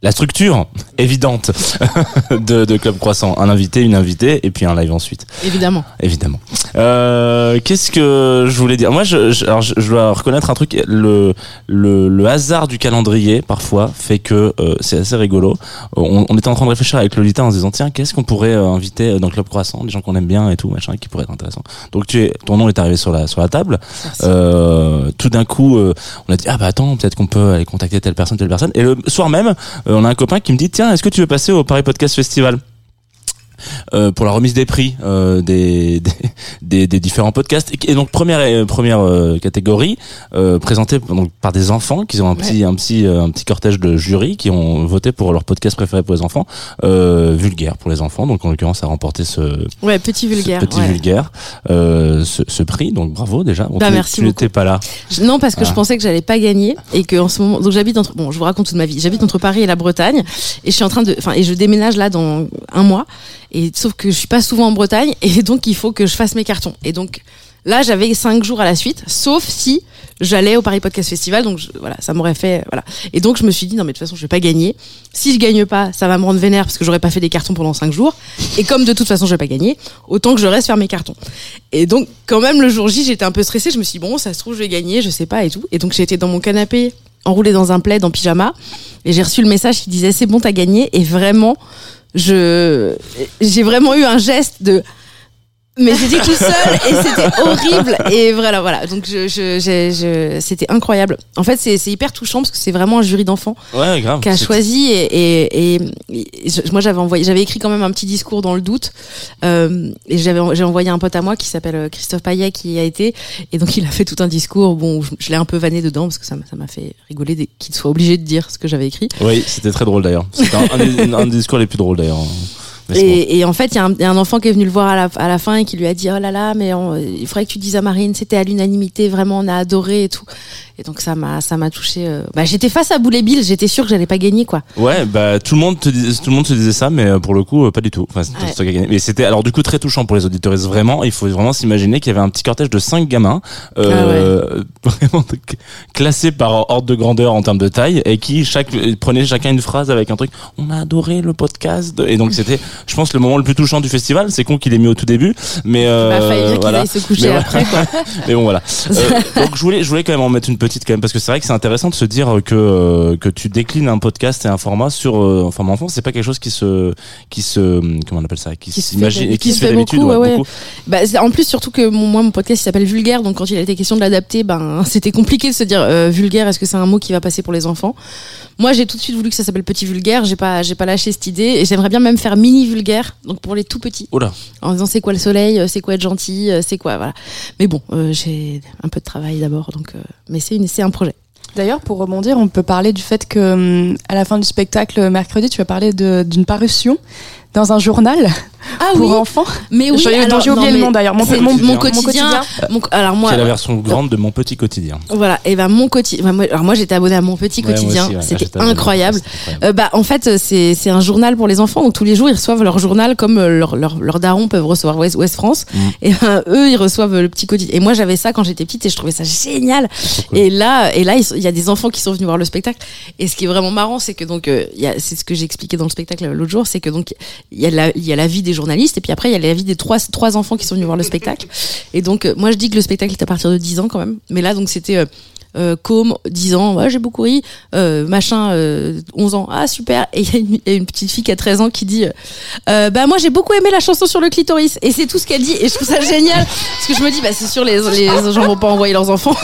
la structure [laughs] évidente [laughs] de, de Club Croissant, un invité, une invitée et puis un live ensuite. Évidemment. Évidemment. Euh, Qu'est-ce que je voulais dire? Moi, je, je, alors je, je dois reconnaître un truc. Le, le, le hasard du calendrier, parfois, fait que euh, c'est assez rigolo. On, on était en train de réfléchir avec Lolita en se disant tiens, qu'est-ce qu'on pourrait euh, inviter dans Club Croissant Des gens qu'on aime bien et tout, machin, qui pourraient être intéressants. Donc, tu es, ton nom est arrivé sur la, sur la table. Euh, tout d'un coup, euh, on a dit ah bah attends, peut-être qu'on peut aller contacter telle personne, telle personne. Et le soir même, on a un copain qui me dit tiens, est-ce que tu veux passer au Paris Podcast Festival? Euh, pour la remise des prix euh, des, [laughs] des, des, des différents podcasts et, donc première euh, première euh, catégorie euh, présentée donc par des enfants qui ont un petit un petit euh, un petit cortège de jury qui ont voté pour leur podcast préféré pour les enfants euh, vulgaire pour les enfants donc en l'occurrence a remporté ce, Ouais, petit vulgaire. ce petit ouais. vulgaire euh, ce, ce prix donc bravo déjà Bon, Bah, tu, merci tu n'étais pas là Je- Non, parce que je Ah. pensais que j'allais pas gagner et que en ce moment, donc j'habite entre, bon, je vous raconte toute ma vie. J'habite entre Paris et la Bretagne et je suis en train de, enfin, et je déménage là dans un mois. Et sauf que je suis pas souvent en Bretagne [laughs] et donc il faut que je fasse mes cartons. Et donc là, j'avais cinq jours à la suite, sauf si j'allais au Paris Podcast Festival. Donc voilà, ça m'aurait fait, voilà. Et donc je me suis dit non, mais de toute façon, je vais pas gagner. Si je gagne pas, ça va me rendre vénère parce que j'aurais pas fait des cartons pendant cinq jours. Et comme de toute façon, je vais pas gagner, autant que je reste faire mes cartons. Et donc, quand même, le jour J, j'étais un peu stressée. Je me suis dit, bon, ça se trouve, je vais gagner, je sais pas et tout. Et donc, j'étais dans mon canapé, enroulée dans un plaid en pyjama. Et j'ai reçu le message qui disait, c'est bon, t'as gagné. Et vraiment, je, j'ai vraiment eu un geste de, mais j'étais tout seul et c'était horrible. Et voilà voilà. Donc je, je, je- c'était incroyable. En fait c'est, hyper touchant parce que c'est vraiment un jury d'enfants ouais qui a choisi et, et, et- moi j'avais envoyé j'avais écrit quand même un petit discours dans le doute. Euh, et j'avais j'ai envoyé un pote à moi qui s'appelle euh, Christophe Payet qui y a été. Et donc il a fait tout un discours. Bon je, je l'ai un peu vanné dedans parce que ça m'a ça m'a fait rigoler qu'il soit obligé de dire ce que j'avais écrit. Oui c'était très drôle d'ailleurs. C'était un, un des, un des discours les plus drôles d'ailleurs. Et, et en fait, il y, a un- il y a un enfant qui est venu le voir à la, à la fin et qui lui a dit Oh là là, mais on- il faudrait que tu dises à Marine, c'était à l'unanimité, vraiment, on a adoré et tout. Et donc, ça m'a ça m'a touché. euh, Bah, j'étais face à Boulet Bill, j'étais sûre que j'allais pas gagner, quoi. Ouais, bah tout le monde te disait, tout le monde se disait ça, mais euh, pour le coup, euh, pas du tout. Enfin, c'était Ouais. toi qui gagné. Mais c'était alors du coup très touchant pour les auditeurs. Vraiment, il faut vraiment s'imaginer qu'il y avait un petit cortège de cinq gamins, euh, [laughs] vraiment classés par ordre de grandeur en termes de taille, et qui chaque prenaient chacun une phrase avec un truc. On a adoré le podcast. Et donc c'était, je pense, le moment le plus touchant du festival. C'est con qu'il ait mis au tout début, mais euh, bah, voilà. se coucher Mais après, quoi. [laughs] Mais bon voilà. Euh, [laughs] donc je voulais, je voulais quand même en mettre une petite quand même parce que c'est vrai que c'est intéressant de se dire que euh, que tu déclines un podcast et un format sur euh, un format enfant, c'est pas quelque chose qui se qui se comment on appelle ça, qui, fait s'imagine et d'habitude. qui se fait d'habitude. beaucoup, ouais, ouais. Bah, en plus, surtout que mon, moi, mon podcast il s'appelle Vulgaire, donc quand il a été question de l'adapter, ben, [laughs] c'était compliqué de se dire euh, vulgaire, est-ce que c'est un mot qui va passer pour les enfants? Moi, j'ai tout de suite voulu que ça s'appelle Petit Vulgaire, j'ai pas, j'ai pas lâché cette idée, et j'aimerais bien même faire Mini Vulgaire, donc pour les tout petits, Oula. en disant c'est quoi le soleil, euh, c'est quoi être gentil, c'est quoi, voilà. Mais bon, j'ai un peu de travail d'abord, donc, mais c'est un projet. D'ailleurs, pour rebondir, on peut parler du fait que hum, à la fin du spectacle mercredi, tu as parlé d'une parution. Dans un journal Ah pour oui, enfants. mais oui. Alors, j'ai oublié non, le nom d'ailleurs. Mon, mon- mon, mon quotidien. mon- alors moi, C'est la version grande de mon petit quotidien. voilà. Et ben mon quotidien. moi, alors moi, j'étais abonnée à mon petit quotidien. ouais. C'était incroyable. Euh, bah, en fait, c'est c'est un journal pour les enfants où tous les jours ils reçoivent leur journal comme leurs leur, leur darons peuvent recevoir West, West France. Mm. Et ben, eux, ils reçoivent euh, le petit quotidien. Et moi, j'avais ça quand j'étais petite et je trouvais ça génial. cool. Et là, et là, il y a des enfants qui sont venus voir le spectacle. Et ce qui est vraiment marrant, c'est que donc, euh, il y a- c'est ce que j'ai expliqué dans le spectacle l'autre jour, c'est que donc il y a la, il y a vie des journalistes et puis après il y a la vie des trois trois enfants qui sont venus voir le spectacle. Et donc, euh, moi, je dis que le spectacle est à partir de 10 ans quand même. Mais là, donc c'était euh, Com, 10 ans, ouais, j'ai beaucoup ri, euh, machin, euh, 11 ans, ah super, et il y, a une- il y a une petite fille qui a 13 ans qui dit, euh, euh, bah moi j'ai beaucoup aimé la chanson sur le clitoris, et c'est tout ce qu'elle dit, et je trouve ça génial, parce que je me dis, bah c'est sûr, les, les gens vont pas envoyer leurs enfants.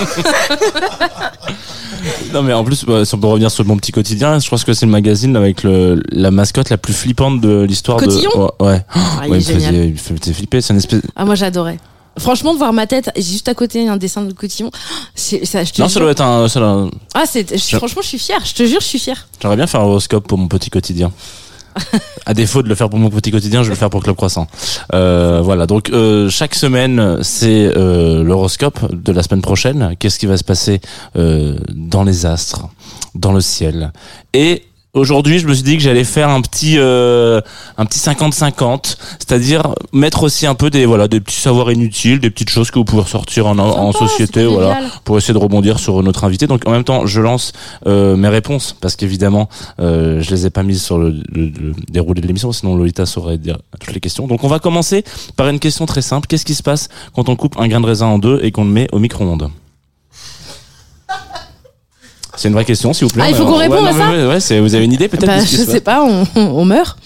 Non mais en plus, bah, si on peut revenir sur mon petit quotidien, je pense que c'est le magazine avec le, la mascotte la plus flippante de l'histoire de. Cotillon? Ouais. ouais. Ah, il Ouais, est il, me faisait, il me faisait flipper. C'est une espèce. Ah moi j'adorais. Franchement, de voir ma tête, et juste à côté un dessin de cotillon, c'est ça. Je te Non, ça doit être un. ça doit- Ah c'est, je- franchement, je suis fière. Je te jure, je suis fière. J'aimerais bien faire un horoscope pour mon petit quotidien. [laughs] à défaut de le faire pour mon petit quotidien, je vais le faire pour Club Croissant. Euh, voilà, donc euh, chaque semaine, c'est euh, l'horoscope de la semaine prochaine. Qu'est-ce qui va se passer euh, dans les astres, dans le ciel? Et aujourd'hui, je me suis dit que j'allais faire un petit euh, un petit 50-50, c'est-à-dire mettre aussi un peu des voilà des petits savoirs inutiles, des petites choses que vous pouvez ressortir en, en Sympa, société, voilà génial. pour essayer de rebondir sur notre invité. Donc en même temps, je lance euh, mes réponses parce qu'évidemment, euh, je les ai pas mises sur le, le- le déroulé de l'émission, sinon Lolita saurait dire toutes les questions. Donc on va commencer par une question très simple. Qu'est-ce qui se passe quand on coupe un grain de raisin en deux et qu'on le met au micro-ondes? C'est une vraie question, s'il vous plaît. Ah, il faut qu'on réponde à ça ouais, ouais, c'est- vous avez une idée peut-être Bah, je sais pas, on, on meurt.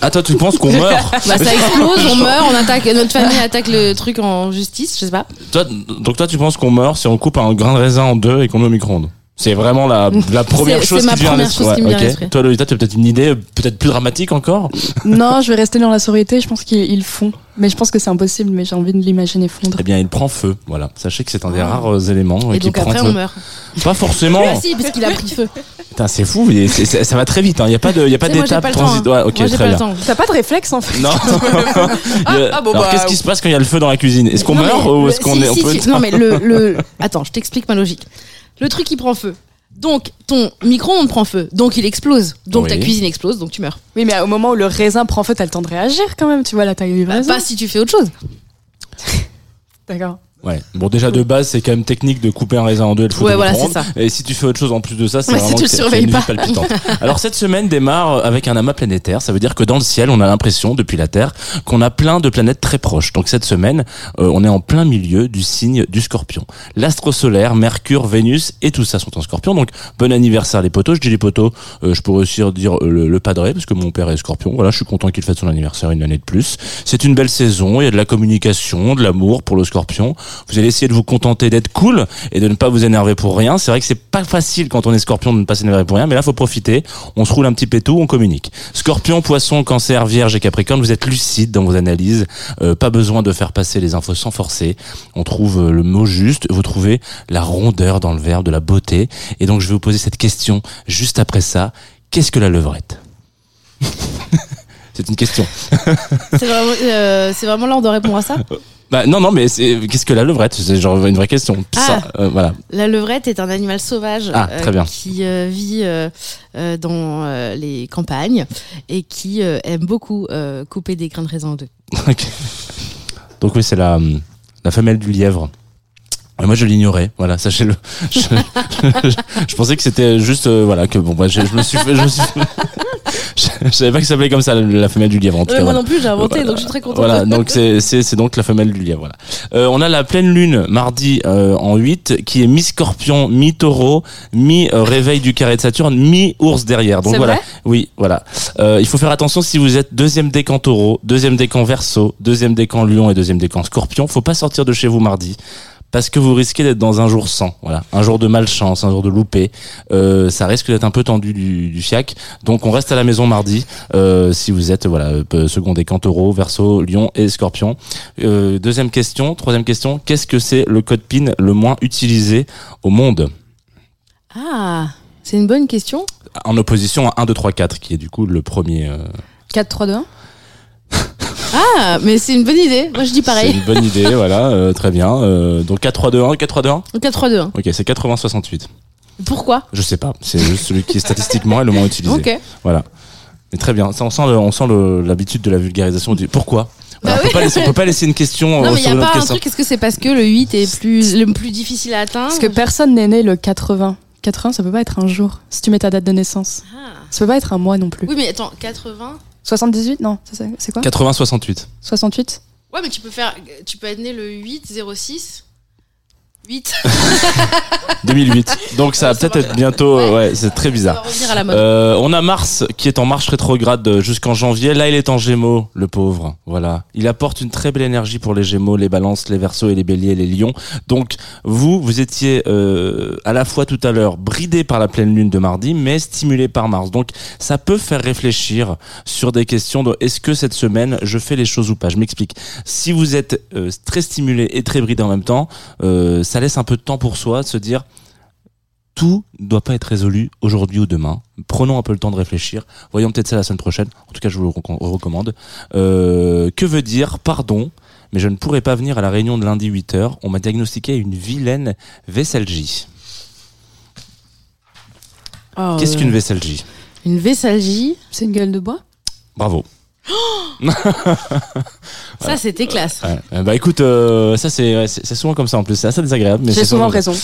Ah, toi, tu penses qu'on [laughs] meurt Bah, ça explose, on meurt, on attaque, notre famille attaque le truc en justice, je sais pas. Toi, Donc toi, tu penses qu'on meurt si on coupe un grain de raisin en deux et qu'on le met au micro-ondes C'est vraiment la, la première C'est- chose c'est ma qui te vient à première l'esprit. chose qui me Ouais, vient à. Toi, Lolita, tu as peut-être une idée euh, peut-être plus dramatique encore [laughs] Non, je vais rester dans la sororité. Je pense qu'ils ils font. Mais je pense que c'est impossible. Mais j'ai envie de l'imaginer fondre. Eh bien, il prend feu. Voilà. Sachez que c'est un des Ah. rares euh, éléments euh, Et qui donc prend après, feu. on meurt. Pas forcément. Ah si, parce qu'il a pris feu. Putain, c'est fou. c'est- ça va très vite. Il n'y a pas de, il y a pas d'étape pas le temps. transit. hein. Ouais, ok, moi, j'ai très pas bien. le temps. T'as pas de réflexe en fait Non. [laughs] Ah, bon, Alors, bah, qu'est-ce qui se passe quand il y a le feu dans la cuisine? Est-ce qu'on meurt ou est-ce qu'on est. Non mais le, le... [laughs] Attends, je t'explique ma logique. Le truc il prend feu. Donc ton micro-ondes prend feu. Donc il explose. Donc Oui. ta cuisine explose. Donc tu meurs. Oui, mais au moment où le raisin prend feu, t'as le temps de réagir quand même. Tu vois la taille du Bah, raisin. pas si tu fais autre chose. [laughs] D'accord. Ouais. Bon, déjà de base, c'est quand même technique de couper un raisin en deux et de foutre Ouais, voilà, micro-ondes. c'est ça. Et si tu fais autre chose en plus de ça, c'est Ouais, vraiment si tu le surveilles pas. palpitante. [laughs] Alors cette semaine démarre avec un amas planétaire. Ça veut dire que dans le ciel, on a l'impression depuis la Terre qu'on a plein de planètes très proches. Donc cette semaine, euh, on est en plein milieu du signe du Scorpion. L'astre solaire, Mercure, Vénus et tout ça sont en Scorpion. Donc bon anniversaire les potos. Je dis les potos, euh, je pourrais aussi dire euh, le, le padré parce que mon père est Scorpion. Voilà, je suis content qu'il fête son anniversaire une année de plus. C'est une belle saison. Il y a de la communication, de l'amour pour le Scorpion. Vous allez essayer de vous contenter d'être cool et de ne pas vous énerver pour rien. C'est vrai que c'est pas facile quand on est Scorpion de ne pas s'énerver pour rien, mais là faut profiter. On se roule un petit pétou, on communique. Scorpion, Poisson, Cancer, Vierge et Capricorne, vous êtes lucide dans vos analyses. Euh, pas besoin de faire passer les infos sans forcer. On trouve euh, le mot juste. Vous trouvez la rondeur dans le verbe, de la beauté. Et donc je vais vous poser cette question juste après ça. Qu'est-ce que la levrette? [laughs] C'est une question. C'est vraiment, euh, vraiment l'heure de répondre à ça? [laughs] Bah non non mais qu'est-ce que la levrette? C'est genre une vraie question. Ça, euh, voilà. La levrette est un animal sauvage Ah, bien. qui euh, vit euh, euh, dans euh, les campagnes et qui euh, aime beaucoup euh, couper des grains de raisin en deux. [laughs] Ok. Donc oui, c'est la, la femelle du lièvre. Et moi, je l'ignorais. Voilà, sachez-le. [laughs] Je, je- je pensais que c'était juste, euh, voilà, que bon, bah, je, je me suis fait, je me suis [laughs] je, savais pas que ça s'appelait comme ça, la femelle du lièvre, en tout Ouais, cas. moi voilà. non plus, j'ai inventé, donc je suis très contente. Voilà, donc c'est donc la femelle du lièvre. Voilà. Euh, on a la pleine lune mardi euh, en 8 qui est mi-scorpion, mi-taureau, mi-réveil du carré de Saturne, mi-ours derrière. Donc C'est voilà. vrai? Oui, voilà. Euh, il faut faire attention si vous êtes deuxième décan taureau, deuxième décan verso, deuxième décan lion et deuxième décan scorpion. Faut pas sortir de chez vous mardi. Parce que vous risquez d'être dans un jour sans, voilà, un jour de malchance, un jour de loupé. Euh, ça risque d'être un peu tendu du, du fiac. Donc on reste à la maison mardi. Euh, si vous êtes voilà euh, second décan taureau, verso, lion et scorpion. Euh, deuxième question, troisième question. Qu'est-ce que c'est le code PIN le moins utilisé au monde? Ah, c'est une bonne question. En opposition à 1, 2, 3, 4, qui est du coup le premier. euh, 4, 3, 2, 1 Ah, mais c'est une bonne idée. Moi, je dis C'est pareil. une bonne idée, [laughs] voilà, euh, très bien. Euh, donc 4 3 2 1, 4 3 2 1. 4, 3, 2, 1. Ok, c'est 80 68. Pourquoi? Je sais pas, c'est juste celui qui est statistiquement est le moins utilisé. Ok. Voilà. Mais très bien, ça on sent le- on sent le- l'habitude de la vulgarisation du pourquoi? Voilà, Bah on, peut pas laisser, on peut pas laisser une question Non, euh, mais il sur n'y une a autre pas un question. truc. Est-ce que c'est parce que le 8 est plus, le plus difficile à atteindre? Parce que personne n'est né le 80. 80, ça peut pas être un jour, si tu mets ta date de naissance. Ah. Ça peut pas être un mois non plus. Oui, mais attends, 80 78 Non, ça, c'est c'est quoi? 80 68. 68 Ouais, mais tu peux faire. Tu peux être né le 8 06 8. 2008. [laughs] Donc ça va ça peut-être être bientôt Ouais. ouais, c'est très bizarre. à la mode. Euh, on a Mars qui est en marche rétrograde euh, jusqu'en janvier. Là, il est en Gémeaux, le pauvre. Voilà. Il apporte une très belle énergie pour les Gémeaux, les Balances, les Verseaux et les Béliers, et les Lions. Donc, vous, vous étiez euh, à la fois tout à l'heure bridé par la pleine lune de mardi, mais stimulé par Mars. Donc, ça peut faire réfléchir sur des questions de est-ce que cette semaine je fais les choses ou pas? Je m'explique. Si vous êtes euh, très stimulé et très bridé en même temps, ça laisse un peu de temps pour soi de se dire tout ne doit pas être résolu aujourd'hui ou demain. Prenons un peu le temps de réfléchir. Voyons peut-être ça la semaine prochaine. En tout cas, je vous le recom- recommande. Euh, que veut dire pardon mais je ne pourrai pas venir à la réunion de lundi 8h. On m'a diagnostiqué une vilaine vessalgie. Oh, Qu'est-ce euh, qu'une vessalgie? Une vessalgie, C'est une gueule de bois? Bravo. Ça c'était classe. Ouais. Bah écoute, euh, ça c'est ouais, c'est c'est souvent comme ça en plus. C'est assez désagréable. mais J'ai c'est souvent raison. [laughs]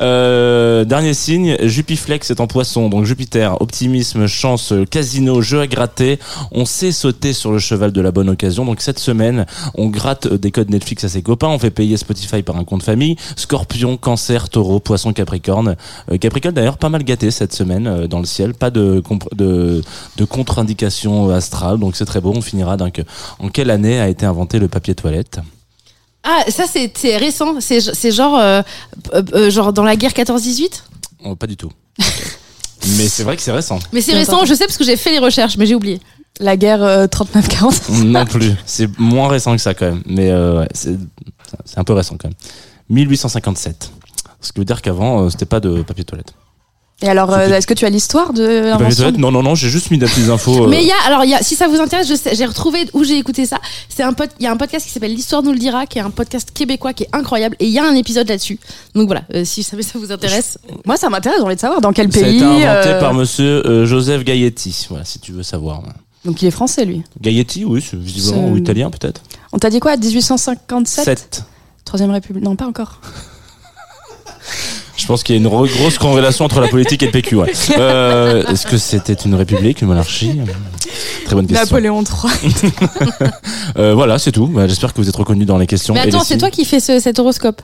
Euh, dernier signe, Jupiflex est en poisson, donc Jupiter, optimisme, chance, casino, jeu à gratter. On sait sauter sur le cheval de la bonne occasion. Donc cette semaine, on gratte des codes Netflix à ses copains, on fait payer Spotify par un compte famille. Scorpion, Cancer, Taureau, Poisson, Capricorne. Euh, Capricorne d'ailleurs pas mal gâté cette semaine euh, dans le ciel, pas de comp- de, de contre-indication astrale, donc c'est très beau. On finira donc en quelle année a été inventé le papier toilette? Ah, ça c'est c'est récent. C'est genre euh, euh, euh, genre dans la guerre 14-18. Oh, Pas du tout. [laughs] Mais c'est vrai que c'est récent. Mais c'est récent. Je sais parce que j'ai fait les recherches, mais j'ai oublié. La guerre euh, 39-40. [laughs] non plus. C'est moins récent que ça quand même. Mais euh, ouais, c'est c'est un peu récent quand même. 1857. Ce qui veut dire qu'avant, euh, c'était pas de papier toilette. Et alors, euh, est-ce que tu as l'histoire de l'invention Non, non, non, j'ai juste mis des petites infos. euh, Mais il y a alors il y a si ça vous intéresse, j'ai retrouvé où j'ai écouté ça. C'est un il y a un podcast qui s'appelle L'histoire nous le dira, qui est un podcast québécois qui est incroyable et il y a un épisode là-dessus. Donc voilà, euh, si ça, ça vous intéresse. Moi, ça m'intéresse, j'ai envie de savoir dans quel ça a pays. été inventé euh, par monsieur euh, Joseph Gaietti. Voilà, si tu veux savoir. Donc, il est français, lui. Gaietti, oui, c'est visiblement, ou italien peut-être. On t'a dit quoi 1857 7. Troisième République Non, pas encore. [laughs] Je pense qu'il y a une grosse corrélation entre la politique et le PQ. Ouais. [laughs] Euh, Est-ce que c'était une république, une monarchie? Très bonne question. Napoléon III. [laughs] Euh, voilà, c'est tout. Bah, J'espère que vous êtes reconnus dans les questions. Mais attends, c'est toi qui fais ce- cet horoscope?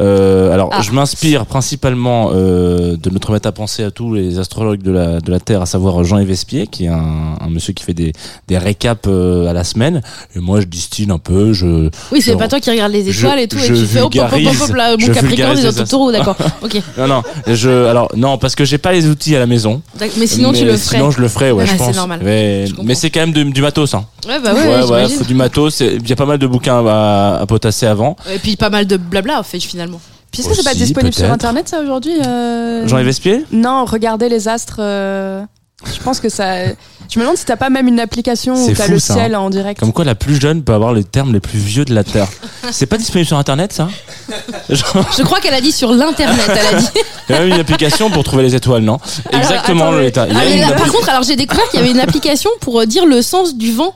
Euh, alors, Ah. je m'inspire principalement euh, de notre maître à penser à tous les astrologues de la, de la Terre, à savoir Jean Evespier, qui est un, un monsieur qui fait des, des récaps euh, à la semaine. Et moi, je distille un peu. Je, Oui, c'est pas toi qui regarde les étoiles et tout, je et tu fais hop, hop, hop, hop, vulgarise- hop, là, mon Capricorne, les taureaux, d'accord. [laughs] Ok. non, non, je, alors non, parce que j'ai pas les outils à la maison. Mais sinon, tu le ferais. Sinon, je le ferais, ouais, Ouais, je c'est pense. normal. Mais, mais c'est quand même du, du matos, hein. Ouais, bah ouais, ouais, j'imagine. faut du matos. Il y a pas mal de bouquins à, à potasser avant. Et puis pas mal de blabla, en fait, finalement. Puis est-ce que c'est pas Aussi, disponible sur peut-être. internet ça aujourd'hui euh Jean Evespier Non, regardez les astres. euh, Je pense que ça. Je me demande si t'as pas même une application où C'est t'as fou, le ça, ciel en direct. Comme quoi, la plus jeune peut avoir les termes les plus vieux de la Terre. c'est pas disponible sur Internet, ça [laughs] Genre, Je crois qu'elle a dit sur l'internet, elle a dit. Il y a même une application pour trouver les étoiles, non Alors, Exactement, attends, le. Il y a Ah, mais une là, appli- par contre, alors j'ai découvert qu'il y avait une application pour euh, dire le sens du vent.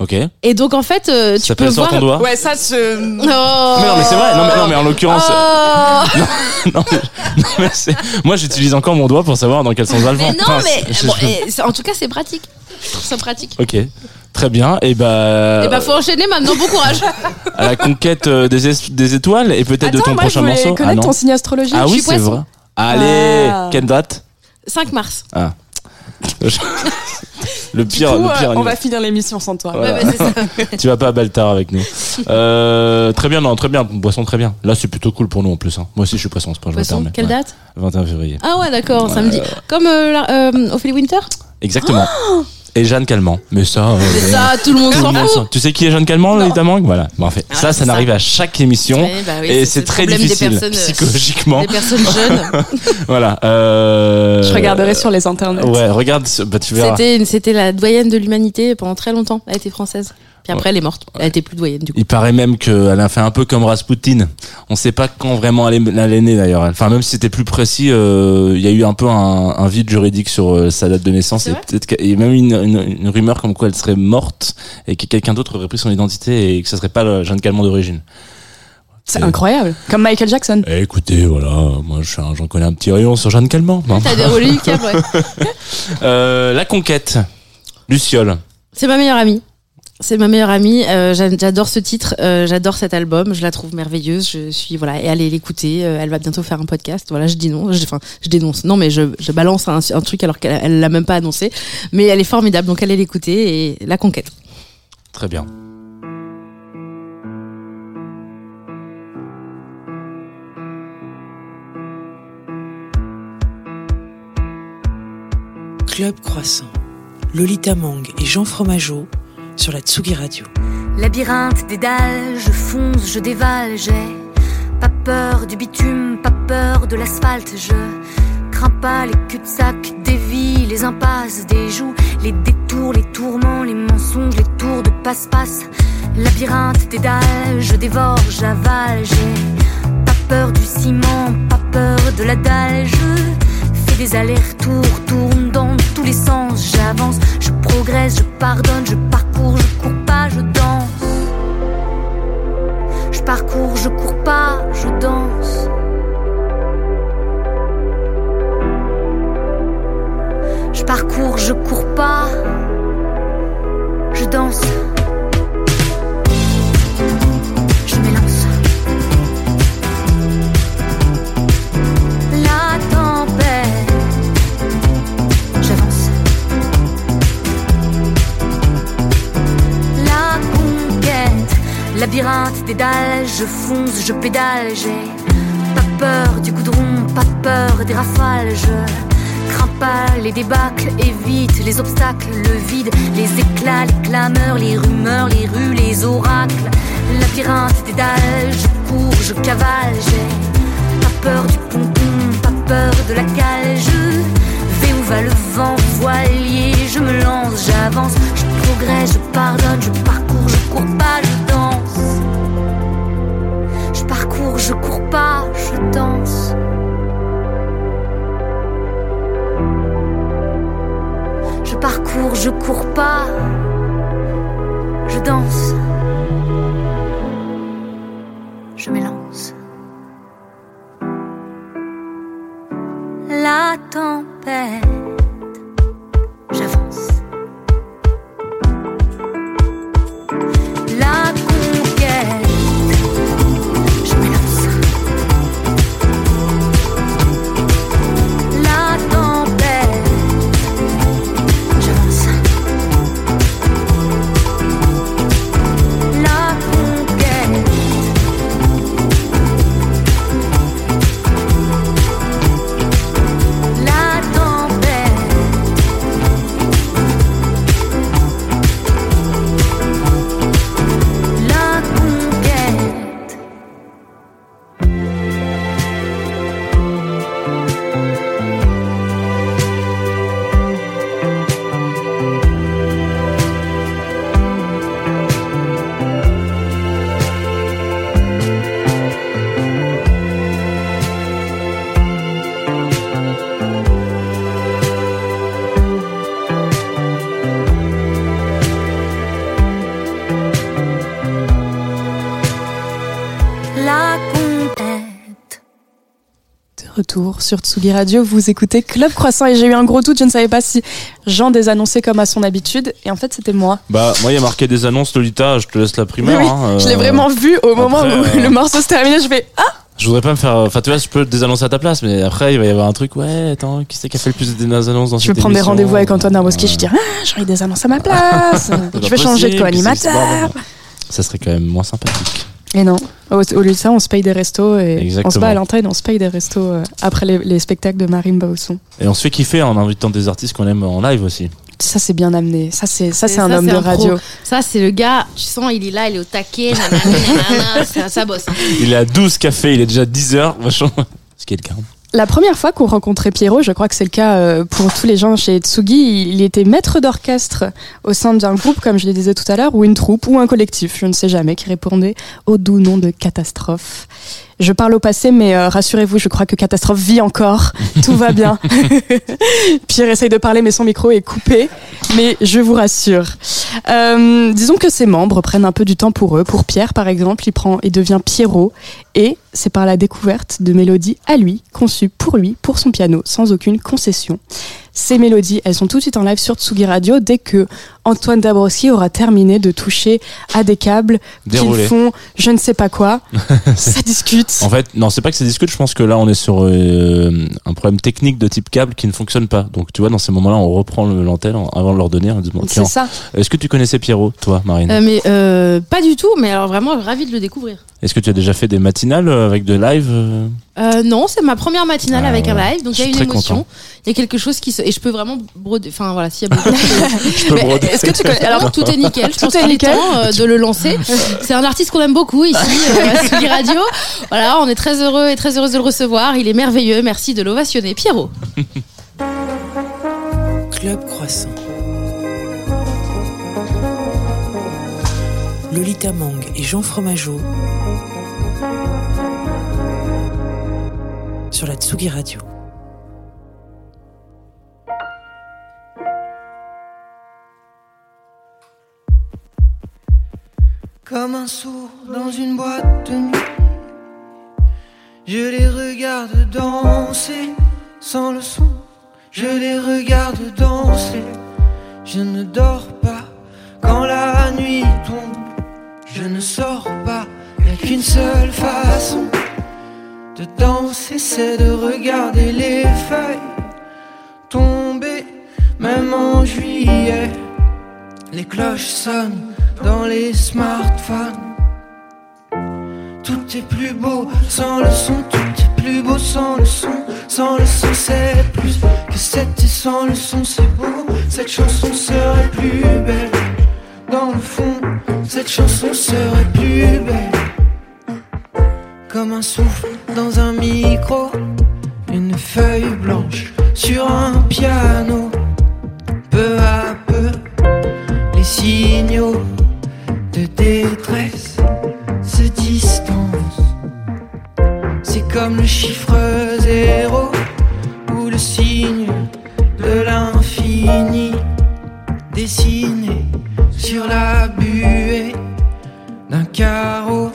Ok. Et donc en fait, euh, tu peux voir. ton doigt Ouais, ça se. Oh Mais non, mais c'est vrai. Non, mais, non, mais en l'occurrence. Oh [laughs] non, mais- non, mais c'est- moi, j'utilise encore mon doigt pour savoir dans quel sens va le vent. mais non, Enfin, mais bon, je- en tout cas, c'est pratique. Je trouve ça pratique. Ok. Très bien. Et bah. Et bah, faut enchaîner maintenant. Bon courage. [laughs] à la conquête euh, des, es- des étoiles et peut-être de Attends, ton moi, je prochain voulais morceau. connaître non. ton signe astrologique. Ah je oui, c'est vrai. Allez, Ah. quelle date? 5 mars. [laughs] Le Du pire, coup, le euh, pire. on va finir l'émission sans toi. Voilà. Ouais, bah, ça. [laughs] tu vas pas à Baltar avec nous. [laughs] Euh, très bien, non, très bien. Poisson, très bien. Là, c'est plutôt cool pour nous en plus. hein. Moi aussi, je suis poisson, c'est pas je me Poisson, permets. quelle Ouais. date? 21 février. Ah ouais, d'accord, Ouais. samedi. Comme euh, la- euh, Ophélie Winter? Exactement. Et Jeanne Calment. Mais ça, euh, Mais ça, tout le monde s'en fout. Tu sais qui est Jeanne Calment, Non. évidemment Voilà. Bon, en fait, Ah, ça, ça c'est n'arrive à chaque émission. Ouais, bah oui, et c'est c'est le très problème des difficile personnes, euh, psychologiquement. Des personnes jeunes. [laughs] Voilà. Euh... Je regarderai sur les internets. Ouais, regarde, bah, tu verras. C'était une- c'était la doyenne de l'humanité pendant très longtemps. Elle était française. Puis après, elle est morte. Elle était plus doyenne du coup. Il paraît même qu'elle a fait un peu comme Rasputin. On sait pas quand vraiment elle est, elle est née d'ailleurs. Enfin, même si c'était plus précis, euh, il y a eu un peu un, un vide juridique sur euh, sa date de naissance. Et peut-être qu'il y a même une, une, une rumeur comme quoi elle serait morte et que quelqu'un d'autre aurait pris son identité et que ce serait pas le Jeanne Calment d'origine. C'est incroyable. Comme Michael Jackson. Eh, écoutez, voilà, moi je suis un- j'en connais un petit rayon sur Jeanne Calment. hein. T'as des reliquaires, ouais. [laughs] Euh, la conquête, Luciole. C'est ma meilleure amie. C'est ma meilleure amie. Euh, j'a- j'adore ce titre. euh, j'adore cet album. Je la trouve merveilleuse. Je suis voilà. Et allez l'écouter. euh, elle va bientôt faire un podcast. Voilà. Je dis non. Je- Enfin, je dénonce. Non, mais je, je balance un, un truc alors qu'elle elle l'a même pas annoncé. Mais elle est formidable. Donc allez l'écouter et la conquête. Très bien. Club Croissant, Lolita Mang et Jean Fromageau sur la Tsugi Radio. Labyrinthe des dalles, je fonce, je dévale, j'ai pas peur du bitume, pas peur de l'asphalte, je crains pas les cul-de-sac, des vies, les impasses, des joues, les détours, les tourments, les mensonges, les tours de passe-passe. Labyrinthe des dalles, je dévore, j'avale, j'ai pas peur du ciment, pas peur de la dalle, je fais des allers-retours, tourne dans tous les sens, j'avance, je progresse, je pardonne, je parcours, je cours pas, je danse. Je parcours, je cours pas, je danse. Je parcours, je cours pas, je danse. Labyrinthe des dalles, je fonce, je pédale, j'ai pas peur du goudron, pas peur des rafales, je crains pas les débâcles, évite les obstacles, le vide, les éclats, les clameurs, les rumeurs, les rues, les oracles, labyrinthe des dalles, je cours, je cavale, j'ai pas peur du pompon, pas peur de la cale, je vais où va le vent, voilier, je me lance, j'avance, je progresse, je pardonne, je parcours, je cours pas, je je cours pas, je danse. Je parcours, je cours pas, je danse. Retour sur Tsugi Radio, vous écoutez Club Croissant et j'ai eu un gros doute, je ne savais pas si Jean désannonçait comme à son habitude et en fait c'était moi. Bah, moi, il y a marqué des annonces, Lolita, je te laisse la Oui, oui, hein, je l'ai euh, vraiment vu au moment après, où euh, le morceau se terminait, je fais ah Je voudrais pas me faire. Enfin, tu vois, je peux désannoncer à ta place, mais après, il va y avoir un truc. Ouais, attends, qui c'est qui a fait le plus de annonces dans Je cette vais prendre des rendez-vous avec Antoine Arboski, Ouais. je dis ah j'aurai des annonces à ma [laughs] place, je vais changer de co-animateur. Ça serait quand même moins sympathique. Et non, au, au lieu de ça, on se paye des restos et on se Exactement. bat à l'antenne, on se paye des restos euh, après les, les spectacles de Marine Bausson. Et on se fait kiffer en invitant des artistes qu'on aime en live aussi. ça c'est bien amené. Ça c'est ça c'est un ça, homme c'est de un pro. radio. Ça, c'est le gars, tu sens, il est là, il est au taquet, nanana, nanana, ça, ça bosse. hein. Il est à 12 cafés, il est déjà 10 heures, vachement. Ce qui est le cas. La première fois qu'on rencontrait Pierrot, je crois que c'est le cas euh, pour tous les gens chez Tsugi, il était maître d'orchestre au sein d'un groupe, comme je le disais tout à l'heure, ou une troupe, ou un collectif, je ne sais jamais, qui répondait au doux nom de Catastrophe. Je parle au passé, mais euh, rassurez-vous, je crois que Catastrophe vit encore. Tout va bien. [laughs] Pierre essaye de parler, mais son micro est coupé. Mais je vous rassure. Euh, disons que ses membres prennent un peu du temps pour eux. Pour Pierre, par exemple, il prend et devient Pierrot. Et c'est par la découverte de mélodies à lui, conçues pour lui, pour son piano, sans aucune concession. Ces mélodies, elles sont tout de suite en live sur Tsugi Radio dès que Antoine Dabrowski aura terminé de toucher à des câbles qui font je ne sais pas quoi. [laughs] Ça discute. En fait, non, c'est pas que c'est discute, je pense que là, on est sur euh, un problème technique de type câble qui ne fonctionne pas. Donc, tu vois, dans ces moments-là, on reprend le- l'antenne en- avant de leur donner en disant, tiens, C'est ça. est-ce que tu connaissais Pierrot, toi, Marine? Euh, mais euh, pas du tout, mais alors vraiment ravi de le découvrir. Est-ce que tu as déjà fait des matinales euh, avec de live euh Euh, non, c'est ma première matinale Ah, avec un live, donc il y a une émotion. Il y a quelque chose qui se. Et je peux vraiment broder. Enfin voilà, s'il y a beaucoup [laughs] Je peux Mais broder. Est-ce que tu connais Alors tout est nickel, je Tout pense est qu'il est nickel. temps euh, de le lancer. C'est un artiste qu'on aime beaucoup ici [laughs] euh, à Radio. Voilà, on est très heureux et très heureuse de le recevoir. Il est merveilleux. Merci de l'ovationner, Pierrot. [laughs] Club Croissant. Lolita Mang et Jean Fromageau sur la Tsugi Radio. Comme un sourd dans une boîte de nuit. Je les regarde danser sans le son. Je les regarde danser. Je ne dors pas quand la nuit tombe. Je ne sors pas. Y a qu'une seule façon de danser, c'est de regarder les feuilles tomber, même en juillet. Les cloches sonnent dans les smartphones. Tout est plus beau sans le son, tout est plus beau sans le son. Sans le son, c'est plus que c'était sans le son, c'est beau. Cette chanson serait plus belle. Dans le fond, cette chanson serait plus belle. Comme un souffle dans un micro, une feuille blanche sur un piano. Peu à peu, les signaux de détresse se distancent. C'est comme le chiffre zéro ou le signe de l'infini dessiné sur la buée d'un carreau.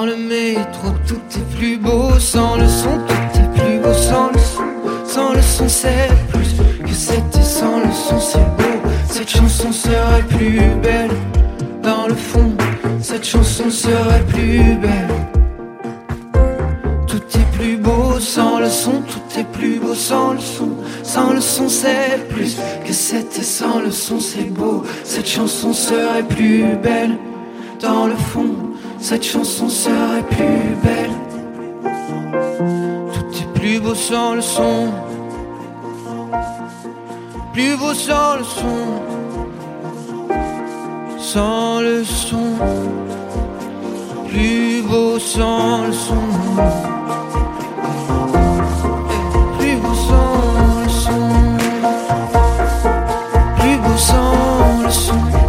Dans le métro, tout est plus beau sans le son, tout est plus beau sans le son. Sans le son, c'est plus que c'était sans le son, c'est beau. Cette chanson serait plus belle. Dans le fond, cette chanson serait plus belle. Tout est plus beau sans le son, tout est plus beau sans le son. Sans le son, c'est plus que c'était sans le son, c'est beau. Cette chanson serait plus belle. Dans le fond, cette chanson serait plus belle. Tout est plus beau sans le son. Plus beau sans le son. Sans le son. Plus beau sans le son. Plus beau sans le son. Plus beau sans le son.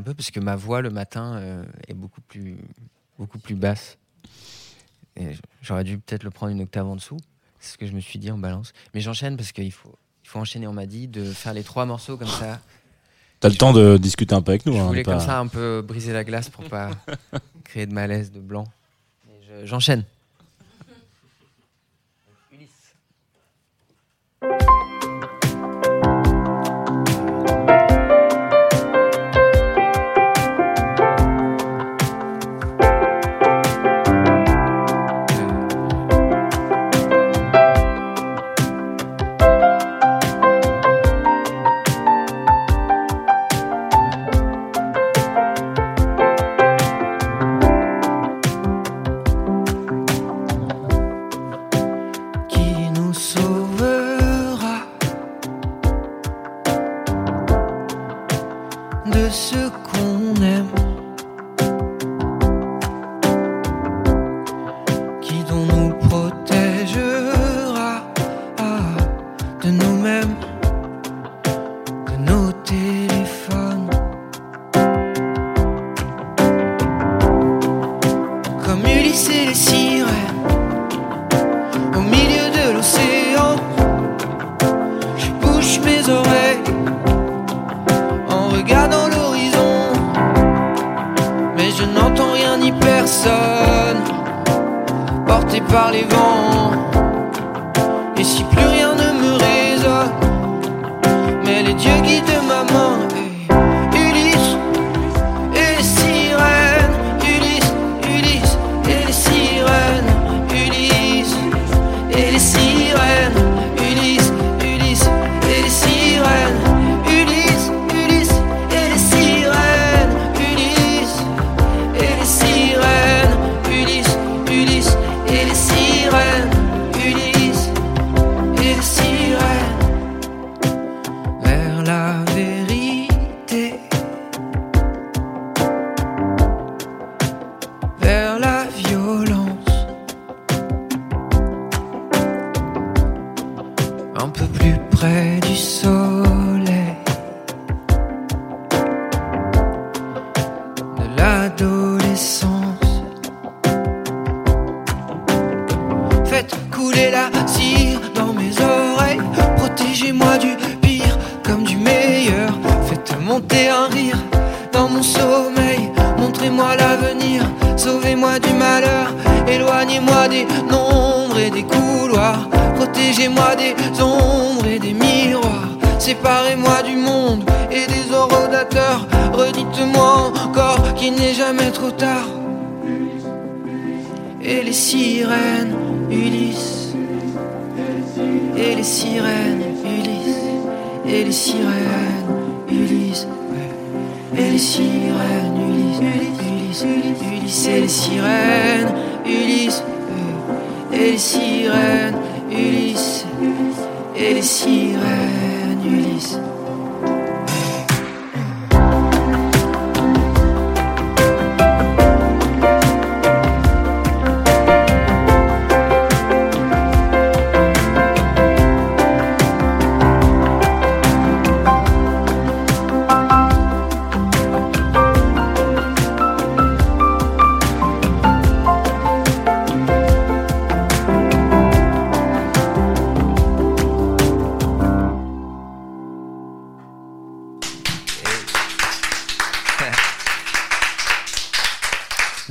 Un peu parce que ma voix le matin euh, est beaucoup plus, beaucoup plus basse. Et J'aurais dû peut-être le prendre une octave en dessous. C'est ce que je me suis dit en balance. Mais j'enchaîne parce qu'il faut, il faut enchaîner. On m'a dit de faire les trois morceaux comme ça. T'as le temps de discuter un peu avec nous. Je hein, voulais pas- comme ça un peu briser la glace pour pas [laughs] créer de malaise, de blanc. Mais je-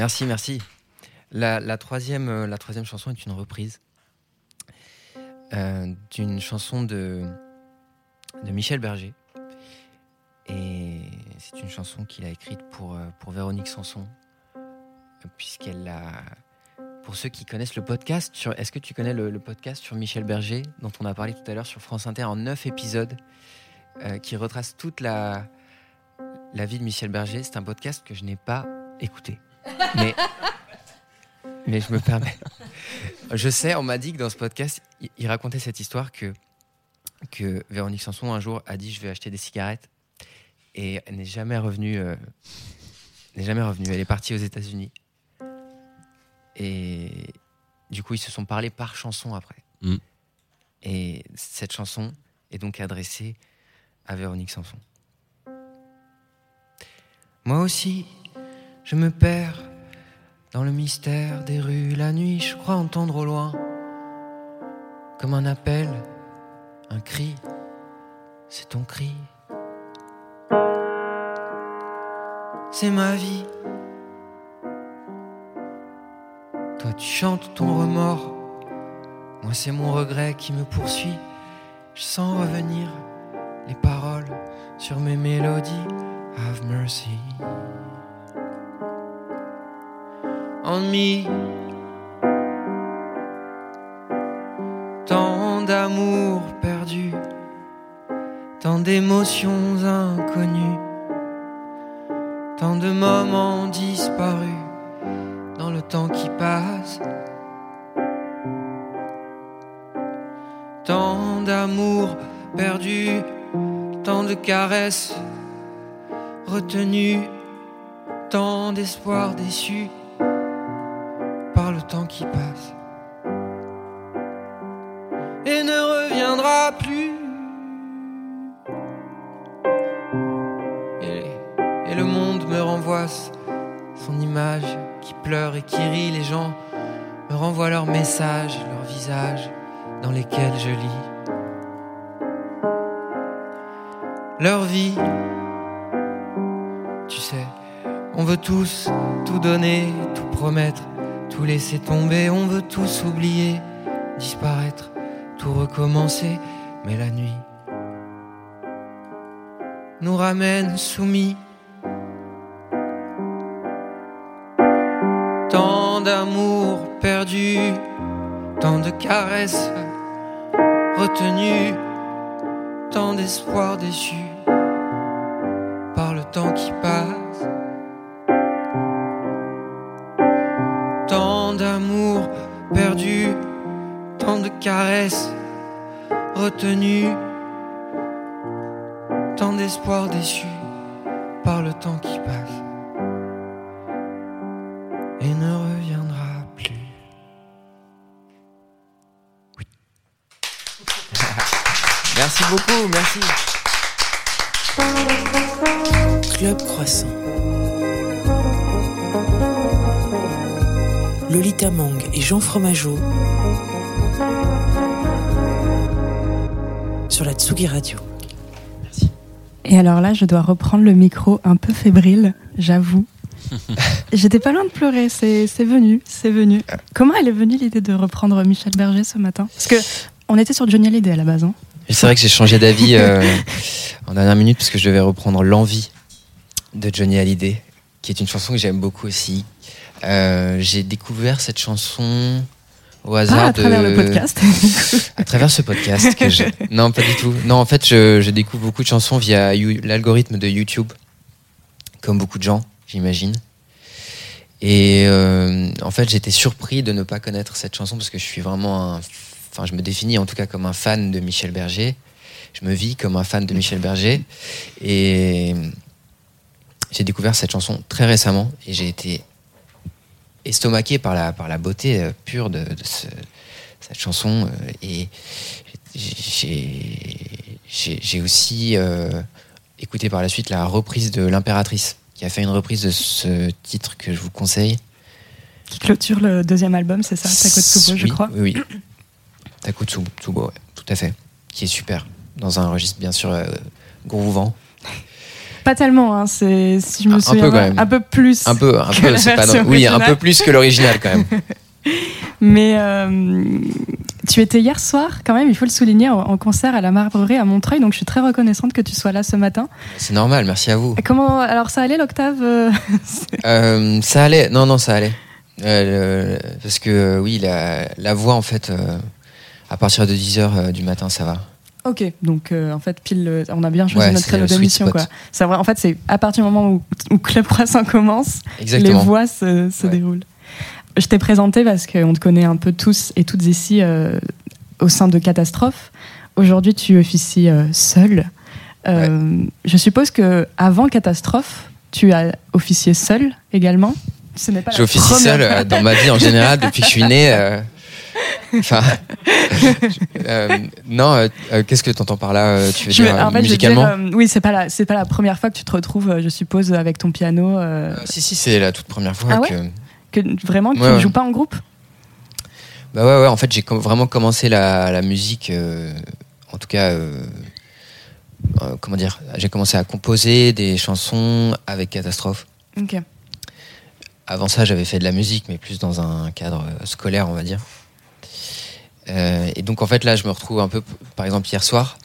Merci, merci. La, la troisième, euh, la troisième chanson est une reprise euh, d'une chanson de, Michel Berger. Et c'est une chanson qu'il a écrite pour, euh, Véronique Sanson, puisqu'elle a. Pour ceux qui connaissent le podcast, est-ce que tu connais le, podcast sur Michel Berger, dont on a parlé tout à l'heure sur France Inter en neuf épisodes, qui retrace toute la, la vie de Michel Berger C'est un podcast que je n'ai pas écouté. Mais, mais je me permets. Je sais, on m'a dit que dans ce podcast, il, racontait cette histoire que, que Véronique Sanson un jour a dit je vais acheter des cigarettes et elle n'est jamais revenue. euh, n'est jamais revenue. Elle est partie aux États-Unis. Et, du coup, ils se sont parlé par chanson après. Mm. Et cette chanson est donc adressée à Véronique Sanson. Moi aussi, je me perds dans le mystère des rues. La nuit, je crois entendre au loin, comme un appel, un cri. C'est ton cri. C'est ma vie. Toi, tu chantes ton remords. Moi, c'est mon regret qui me poursuit. Je sens revenir les paroles sur mes mélodies. Have mercy Tant d'amour perdu, tant d'émotions inconnues, tant de moments disparus dans le temps qui passe. Tant d'amour perdu, tant de caresses retenues, tant d'espoir déçus le temps qui passe et ne reviendra plus. Et, et le monde me renvoie son image qui pleure et qui rit. Les gens me renvoient leurs messages, leurs visages dans lesquels je lis leur vie. Tu sais, on veut tous tout donner, tout promettre, tout laisser tomber, on veut tous oublier, disparaître, tout recommencer, mais la nuit nous ramène soumis. Tant d'amour perdu, tant de caresses retenues, tant d'espoir déçu par le temps qui passe. Caresses retenues, tant d'espoir déçu par le temps qui passe et ne reviendra plus. [laughs] Merci beaucoup, merci. Club Croissant. Lolita Mang et Jean Fromageau sur la Tsugi Radio. Et alors là, je dois reprendre le micro un peu fébrile, j'avoue. [laughs] J'étais pas loin de pleurer, c'est c'est venu, c'est venu. Comment elle est venue l'idée de reprendre Michel Berger ce matin? Parce que on était sur Johnny Hallyday à la base. hein. C'est vrai que j'ai changé d'avis euh, [laughs] en dernière minute parce que je devais reprendre L'envie de Johnny Hallyday, qui est une chanson que j'aime beaucoup aussi. Euh, j'ai découvert cette chanson au hasard Ah, à de travers le podcast. [laughs] à travers ce podcast que je... [laughs] non pas du tout. Non en fait je, je découvre beaucoup de chansons via You- l'algorithme de YouTube comme beaucoup de gens j'imagine. Et euh, en fait j'étais surpris de ne pas connaître cette chanson parce que je suis vraiment un enfin je me définis en tout cas comme un fan de Michel Berger. Je me vis comme un fan de Michel Berger. Et j'ai découvert cette chanson très récemment et j'ai été estomaqué par la, par la beauté euh, pure de, de ce- cette chanson euh, et j'ai- aussi euh, écouté par la suite la reprise de l'impératrice qui a fait une reprise de ce titre que je vous conseille. Qui clôture le deuxième album, c'est ça Takotsubo, je crois. oui oui. Takotsubo ouais, tout à fait. Qui est super. Dans un registre bien sûr euh, groovant Pas tellement, hein, c'est si je me Un- souviens peu quand bien, même. un peu plus. un peu un que peu la c'est pas oui un peu plus que l'original quand même [laughs] Mais euh, tu étais hier soir, quand même, il faut le souligner, en, concert à la Marbrerie à Montreuil, donc je suis très reconnaissante que tu sois là ce matin. c'est normal merci à vous Comment alors ça allait l'octave euh, Euh, ça allait, non, non, ça allait. Euh, le- parce que oui, la, la voix, en fait, à partir de 10h du matin, ça va. Ok, donc euh, en fait, pile, on a bien choisi Ouais, notre créneau d'émission. quoi. C'est vrai, en fait, c'est à partir du moment où, où Club Croissant commence, Exactement. les voix se, se Ouais. déroulent. Je t'ai présenté parce qu'on te connaît un peu tous et toutes ici euh, au sein de Catastrophe. Aujourd'hui, tu officies euh, seul. Je suppose que avant Catastrophe, tu as officié seul également. Ce n'est pas J'ai la officié première seul dans ma vie en général depuis que je suis né. Euh, Enfin, [laughs] euh, non, euh, euh, qu'est-ce que tu entends par là Tu veux Je- dire en fait, je veux musicalement dire, oui, c'est pas la, c'est pas la première fois que tu te retrouves, je suppose, avec ton piano, Euh, Si, si, c'est la toute première fois Ah ouais que. que vraiment tu Ouais, ne joues pas en groupe? Bah ouais, ouais, en fait, j'ai com- vraiment commencé la, la musique, en tout cas, comment dire, j'ai commencé à composer des chansons avec Catastrophe. Ok. Avant ça, j'avais fait de la musique, mais plus dans un cadre scolaire, on va dire. Euh, et donc, en fait, là, je me retrouve un peu, par exemple, hier soir,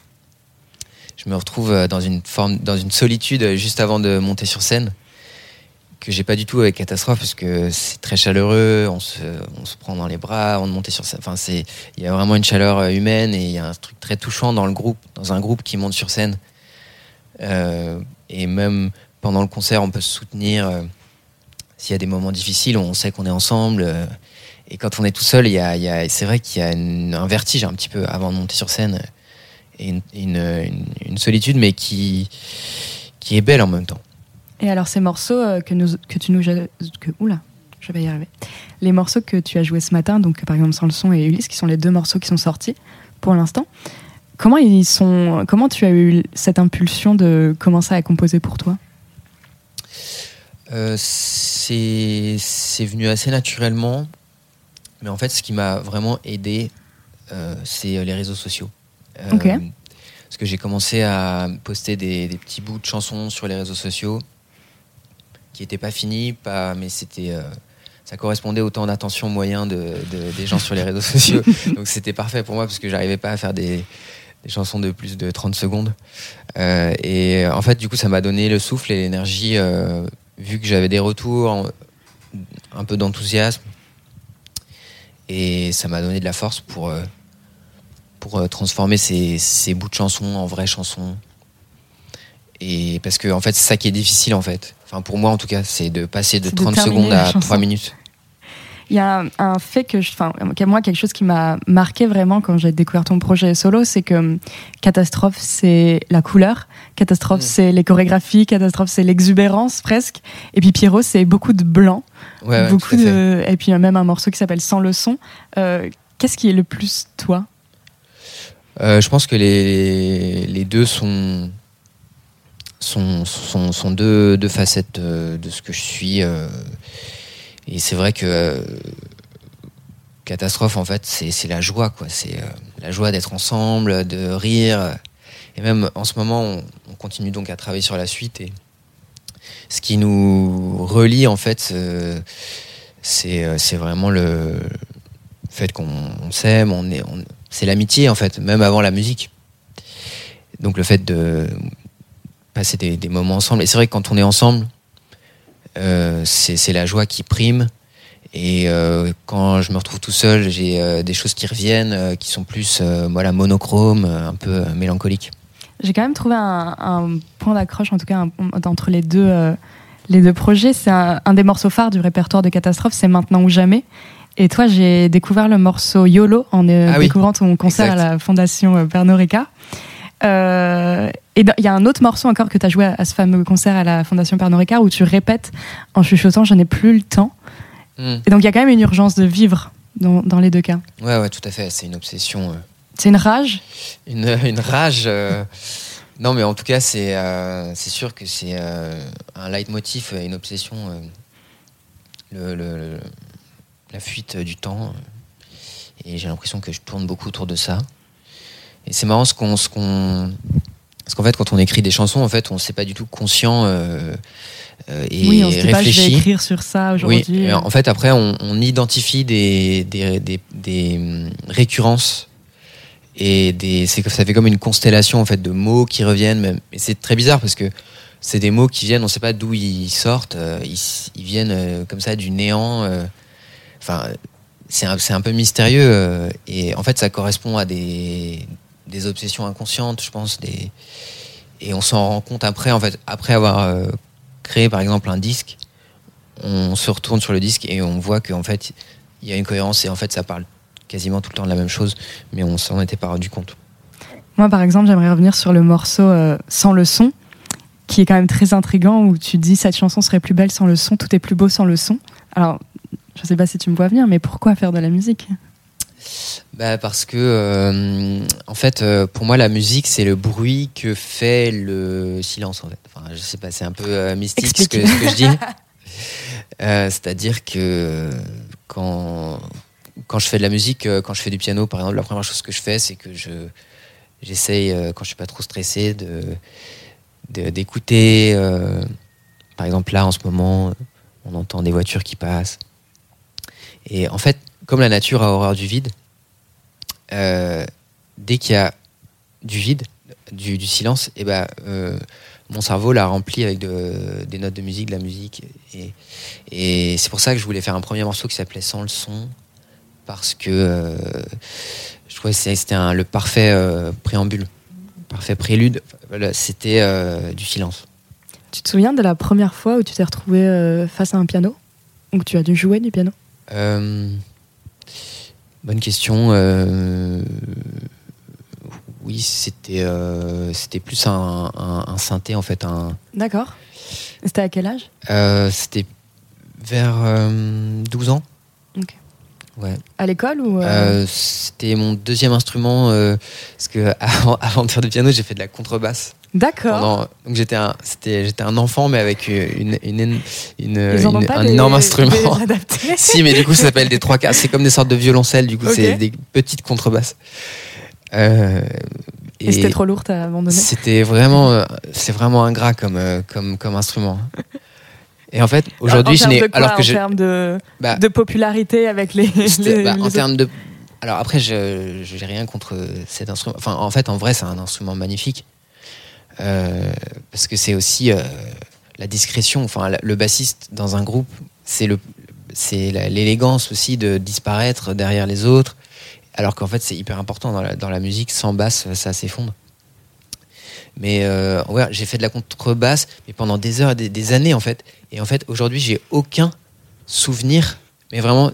je me retrouve euh, dans une forme, dans une solitude euh, juste avant de monter sur scène, que j'ai pas du tout avec Catastrophe, parce que c'est très chaleureux, on se, on se prend dans les bras, on monte sur scène. Enfin, c'est, il y a vraiment une chaleur humaine et il y a un truc très touchant dans le groupe, dans un groupe qui monte sur scène. Et même pendant le concert, on peut se soutenir. s'il y a des moments difficiles, on sait qu'on est ensemble. Et quand on est tout seul, il y a, il y a- c'est vrai qu'il y a une- un vertige un petit peu avant de monter sur scène. Et une, une- une- une solitude, mais qui, qui est belle en même temps. Et alors ces morceaux euh, que, nous, que tu nous... Que, oula, je vais y arriver. Les morceaux que tu as joués ce matin, donc par exemple Sans le son et Ulysse, qui sont les deux morceaux qui sont sortis pour l'instant, comment, ils sont, comment tu as eu cette impulsion de commencer à composer pour toi? Euh, c'est c'est venu assez naturellement. Mais en fait, ce qui m'a vraiment aidé, euh, c'est les réseaux sociaux. Euh. Parce que j'ai commencé à poster des, des petits bouts de chansons sur les réseaux sociaux qui n'étaient pas finis, pas, mais c'était. euh, ça correspondait au temps d'attention moyen de, de- des gens sur les réseaux sociaux. [laughs] Donc c'était parfait pour moi parce que j'arrivais pas à faire des, des chansons de plus de 30 secondes. Euh, et en fait, du coup, ça m'a donné le souffle et l'énergie, euh, vu que j'avais des retours, un peu d'enthousiasme. Et ça m'a donné de la force pour, euh, pour euh, transformer ces, ces bouts de chansons en vraies chansons. Et parce que, en fait, c'est ça qui est difficile, en fait. Enfin, pour moi, en tout cas, c'est de passer de C'est de 30 terminer secondes à chanson. 3 minutes. Il y a un, un fait que, je- enfin, moi, quelque chose qui m'a marqué vraiment quand j'ai découvert ton projet solo, c'est que hum, Catastrophe, c'est la couleur, Catastrophe, Mm. c'est les chorégraphies, Catastrophe, c'est l'exubérance presque, et puis Pierrot, c'est beaucoup de blanc, Ouais, beaucoup de, et puis a même un morceau qui s'appelle Sans le son. Euh, Qu'est-ce qui est le plus toi? Euh, je pense que les, les deux sont, sont, sont, sont deux, deux facettes de, de ce que je suis. euh, et c'est vrai que euh, Catastrophe, en fait, c'est la joie, quoi. C'est euh, la joie d'être ensemble, de rire. Et même en ce moment, on, on continue donc à travailler sur la suite. Et ce qui nous relie, en fait, euh, c'est vraiment le fait qu'on on s'aime, on est, c'est l'amitié en fait, même avant la musique. Donc le fait de passer des, des moments ensemble. Et c'est vrai que quand on est ensemble, c'est c'est la joie qui prime. Et euh, quand je me retrouve tout seul, j'ai euh, des choses qui reviennent, euh, qui sont plus euh, voilà, monochromes, euh, un peu euh, mélancoliques. J'ai quand même trouvé un, un point d'accroche, en tout cas, un- entre les deux, euh, les deux projets. C'est un, un des morceaux phares du répertoire de Catastrophe, c'est Maintenant ou Jamais. Et toi, j'ai découvert le morceau YOLO en euh, Ah oui, découvrant ton concert exact. à la Fondation euh, Pernod Ricard. Euh, et il y a un autre morceau encore que tu as joué à, à ce fameux concert à la Fondation Pernod Ricard où tu répètes en chuchotant Je n'ai plus le temps. Hmm. Et donc il y a quand même une urgence de vivre dans, dans les deux cas. Ouais, ouais, tout à fait. C'est une obsession. euh, C'est une rage? une, une rage. euh, Non, mais en tout cas, c'est euh, c'est sûr que c'est euh, un leitmotiv, euh, une obsession, euh, le, le- le- la fuite du temps. euh, Et j'ai l'impression que je tourne beaucoup autour de ça. Et c'est marrant ce qu'on. ce qu'on- Parce qu'en fait, quand on écrit des chansons, en fait, on ne s'est pas du tout conscient euh, euh, et oui, on se dit pas je vais réfléchi. écrire sur ça Oui, aujourd'hui. et en fait, après, on, on identifie des, des, des, des, hum, récurrences et des, ça fait comme une constellation en fait de mots qui reviennent. Même. Et c'est très bizarre parce que c'est des mots qui viennent, on ne sait pas d'où ils sortent, euh, ils, ils viennent euh, comme ça du néant. euh. Enfin, c'est un, c'est un peu mystérieux et en fait, ça correspond à des, des obsessions inconscientes, je pense. Des, et on s'en rend compte après, en fait, après avoir euh, créé par exemple un disque on se retourne sur le disque et on voit qu'en fait, il y a une cohérence et en fait, ça parle quasiment tout le temps de la même chose, mais on s'en était pas rendu compte. Moi, par exemple, j'aimerais revenir sur le morceau euh, Sans le son, qui est quand même très intrigant, où tu dis cette chanson serait plus belle sans le son, tout est plus beau sans le son. Alors, je sais pas si tu me vois venir, mais pourquoi faire de la musique? Bah parce que euh, en fait euh, pour moi la musique c'est le bruit que fait le silence en fait. Enfin je sais pas c'est un peu euh, mystique ce que, Explique. ce que je dis. [laughs] Euh, C'est-à-dire que quand quand je fais de la musique, quand je fais du piano par exemple, la première chose que je fais c'est que je j'essaye quand je suis pas trop stressé de de- d'écouter. euh, par exemple là en ce moment on entend des voitures qui passent. Et en fait comme la nature a horreur du vide, euh, dès qu'il y a du vide, du, du silence, et ben euh, mon cerveau l'a rempli avec de- des notes de musique, de la musique. Et, et c'est pour ça que je voulais faire un premier morceau qui s'appelait Sans le son, parce que euh, je trouvais que c'était le parfait préambule, parfait prélude. C'était du silence. Tu te souviens de la première fois où tu t'es retrouvé face à un piano? Ou que tu as dû jouer du piano? Bonne question. euh, oui, c'était euh, c'était plus un, un- un synthé en fait. Un, D'accord. C'était à quel âge? Euh, c'était vers euh, 12 ans. Ok. Ouais. À l'école ou c'était mon deuxième instrument parce que [laughs] avant, avant de faire du piano, j'ai fait de la contrebasse. D'accord. Donc j'étais un c'était j'étais un enfant mais avec une une, une, une- Ils en ont une- pas un des- énorme instrument. des [laughs] si, mais du coup, ça s'appelle des trois quarts. C'est comme des sortes de violoncelles, du coup, c'est des petites contrebasses. Euh, Et, c'était trop lourd, t'as abandonné C'était vraiment, euh, c'est vraiment ingrat comme, euh, comme, comme instrument. Et en fait, aujourd'hui, je n'ai, alors que en je, termes de, bah, de popularité avec les. bah, les en termes de, alors après, je, j'ai rien contre cet instrument. Enfin, en fait, en vrai, c'est un instrument magnifique parce que c'est aussi euh, la discrétion. Enfin, le bassiste dans un groupe, c'est le, c'est l'élégance aussi de disparaître derrière les autres. Alors qu'en fait, c'est hyper important dans la, musique. Sans basse, ça s'effondre. Mais euh, ouais, j'ai fait de la contrebasse, mais pendant des heures des, des années en fait. Et en fait, aujourd'hui, j'ai aucun souvenir, mais vraiment,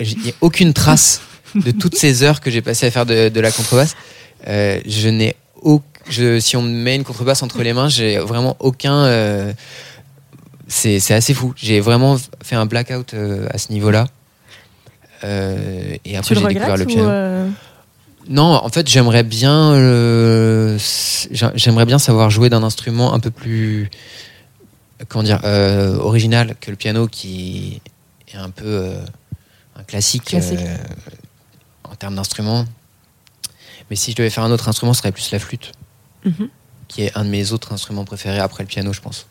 j'ai- aucune trace de toutes ces heures que j'ai passées à faire de, la contrebasse. Euh, je n'ai au- je, si on me met une contrebasse entre les mains, j'ai vraiment aucun. euh, c'est assez fou. J'ai vraiment fait un blackout euh, à ce niveau-là. Euh, et après, j'ai découvert le piano. euh, Non, en fait, j'aimerais bien, j'a- j'aimerais bien savoir jouer d'un instrument un peu plus, comment dire, original que le piano, qui est un peu un classique, Classique. en termes d'instrument. Mais si je devais faire un autre instrument, ce serait plus la flûte, mhm. qui est un de mes autres instruments préférés après le piano, je pense.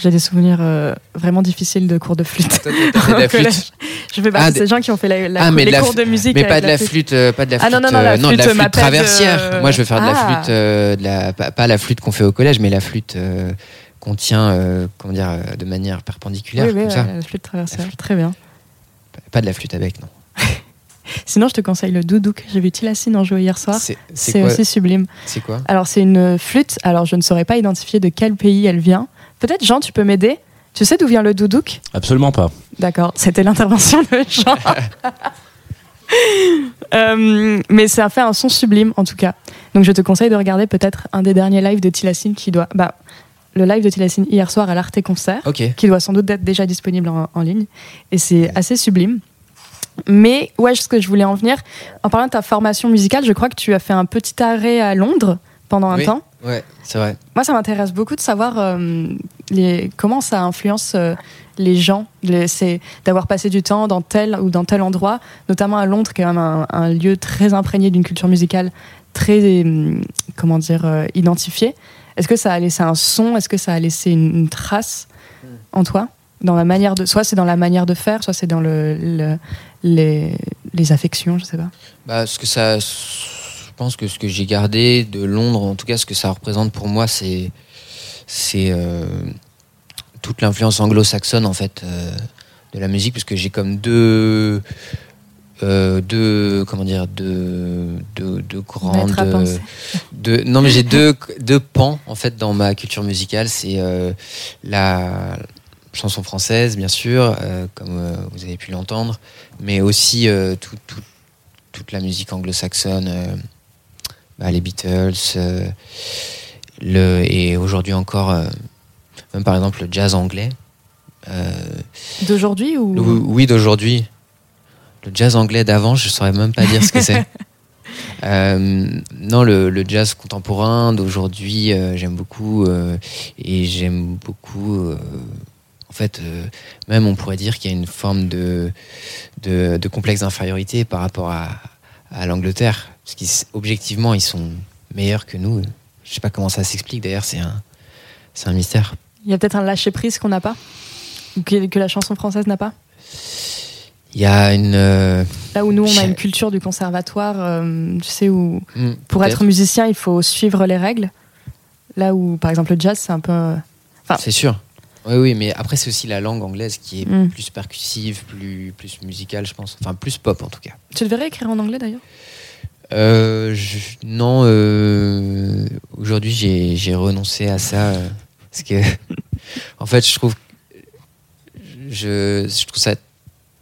J'ai des souvenirs euh, vraiment difficiles de cours de flûte. Toi, de la [laughs] Je fais Ah, partie de des- ces gens qui ont fait la, la- Ah, mais les la cours de musique. Mais pas avec de la flûte, euh, pas de la Ah, flûte, non, non, non, la euh, de la flûte traversière. Moi, je veux faire de la Ah. flûte, euh, de la, pas, pas la flûte qu'on fait au collège, mais la flûte euh, qu'on tient, euh, comment dire, euh, de manière perpendiculaire, Oui, oui, comme ça. ouais, la flûte traversière. Flûte. Très bien. Pas de la flûte avec, non. Sinon, je te conseille le doudouk. J'ai vu Tilassine en jouer hier soir. C'est aussi sublime. C'est quoi? Alors, c'est une flûte. Alors, je ne saurais pas identifier de quel pays elle vient. Peut-être, Jean, tu peux m'aider? Tu sais d'où vient le doudouk Absolument pas. D'accord, c'était l'intervention de Jean. [laughs] [laughs] Euh, mais ça fait un son sublime, en tout cas. Donc, je te conseille de regarder peut-être un des derniers lives de Tilassine qui doit. Bah, le live de Tilassine hier soir à l'Arte Concert. Qui doit sans doute être déjà disponible en, en ligne. Et c'est assez sublime. Mais ouais, ce que je voulais en venir, en parlant de ta formation musicale, je crois que tu as fait un petit arrêt à Londres pendant un Oui. temps. Ouais, c'est vrai. Moi, ça m'intéresse beaucoup de savoir euh, les, comment ça influence euh, les gens. C'est d'avoir passé du temps dans tel ou dans tel endroit, notamment à Londres, qui est quand même un, un lieu très imprégné d'une culture musicale très, hum, comment dire, euh, identifiée. Est-ce que ça a laissé un son? Est-ce que ça a laissé une, une trace en toi? Dans la manière de, soit c'est dans la manière de faire, soit c'est dans le, le- les, les affections, je sais pas. Bah, ce que ça, je pense que ce que j'ai gardé de Londres, en tout cas, ce que ça représente pour moi, c'est, c'est euh, toute l'influence anglo-saxonne en fait euh, de la musique, parce que j'ai comme deux, euh, deux, comment dire, deux, deux, deux grandes, deux, non mais j'ai deux, deux pans en fait dans ma culture musicale, c'est la chanson française, bien sûr, euh, comme euh, vous avez pu l'entendre, mais aussi euh, tout- tout- toute la musique anglo-saxonne, euh, bah, les Beatles, le, et aujourd'hui encore, même par exemple le jazz anglais. D'aujourd'hui ou oui, oui, d'aujourd'hui. le jazz anglais d'avant, je saurais même pas dire ce que c'est. [laughs] Euh, non, le, le jazz contemporain d'aujourd'hui, euh, j'aime beaucoup euh, et j'aime beaucoup. En fait, euh, même on pourrait dire qu'il y a une forme de, de, de complexe d'infériorité par rapport à, à l'Angleterre, parce qu'objectivement ils sont meilleurs que nous. Je sais pas comment ça s'explique. D'ailleurs, c'est un, un mystère. Il y a peut-être un lâcher prise qu'on n'a pas, ou que, que la chanson française n'a pas? Il y a une. euh, Là où nous, on a une culture du conservatoire, euh, tu sais, où hmm, pour être musicien, il faut suivre les règles. Là où, par exemple, le jazz, c'est un peu. C'est sûr. Oui, oui, mais après, c'est aussi la langue anglaise qui est Mm. plus percussive, plus, plus musicale, je pense. Enfin, plus pop en tout cas. Tu devrais écrire en anglais d'ailleurs? Euh, je- non, euh, aujourd'hui, j'ai renoncé à ça. euh, parce que, [laughs] en fait, je trouve, je, je trouve ça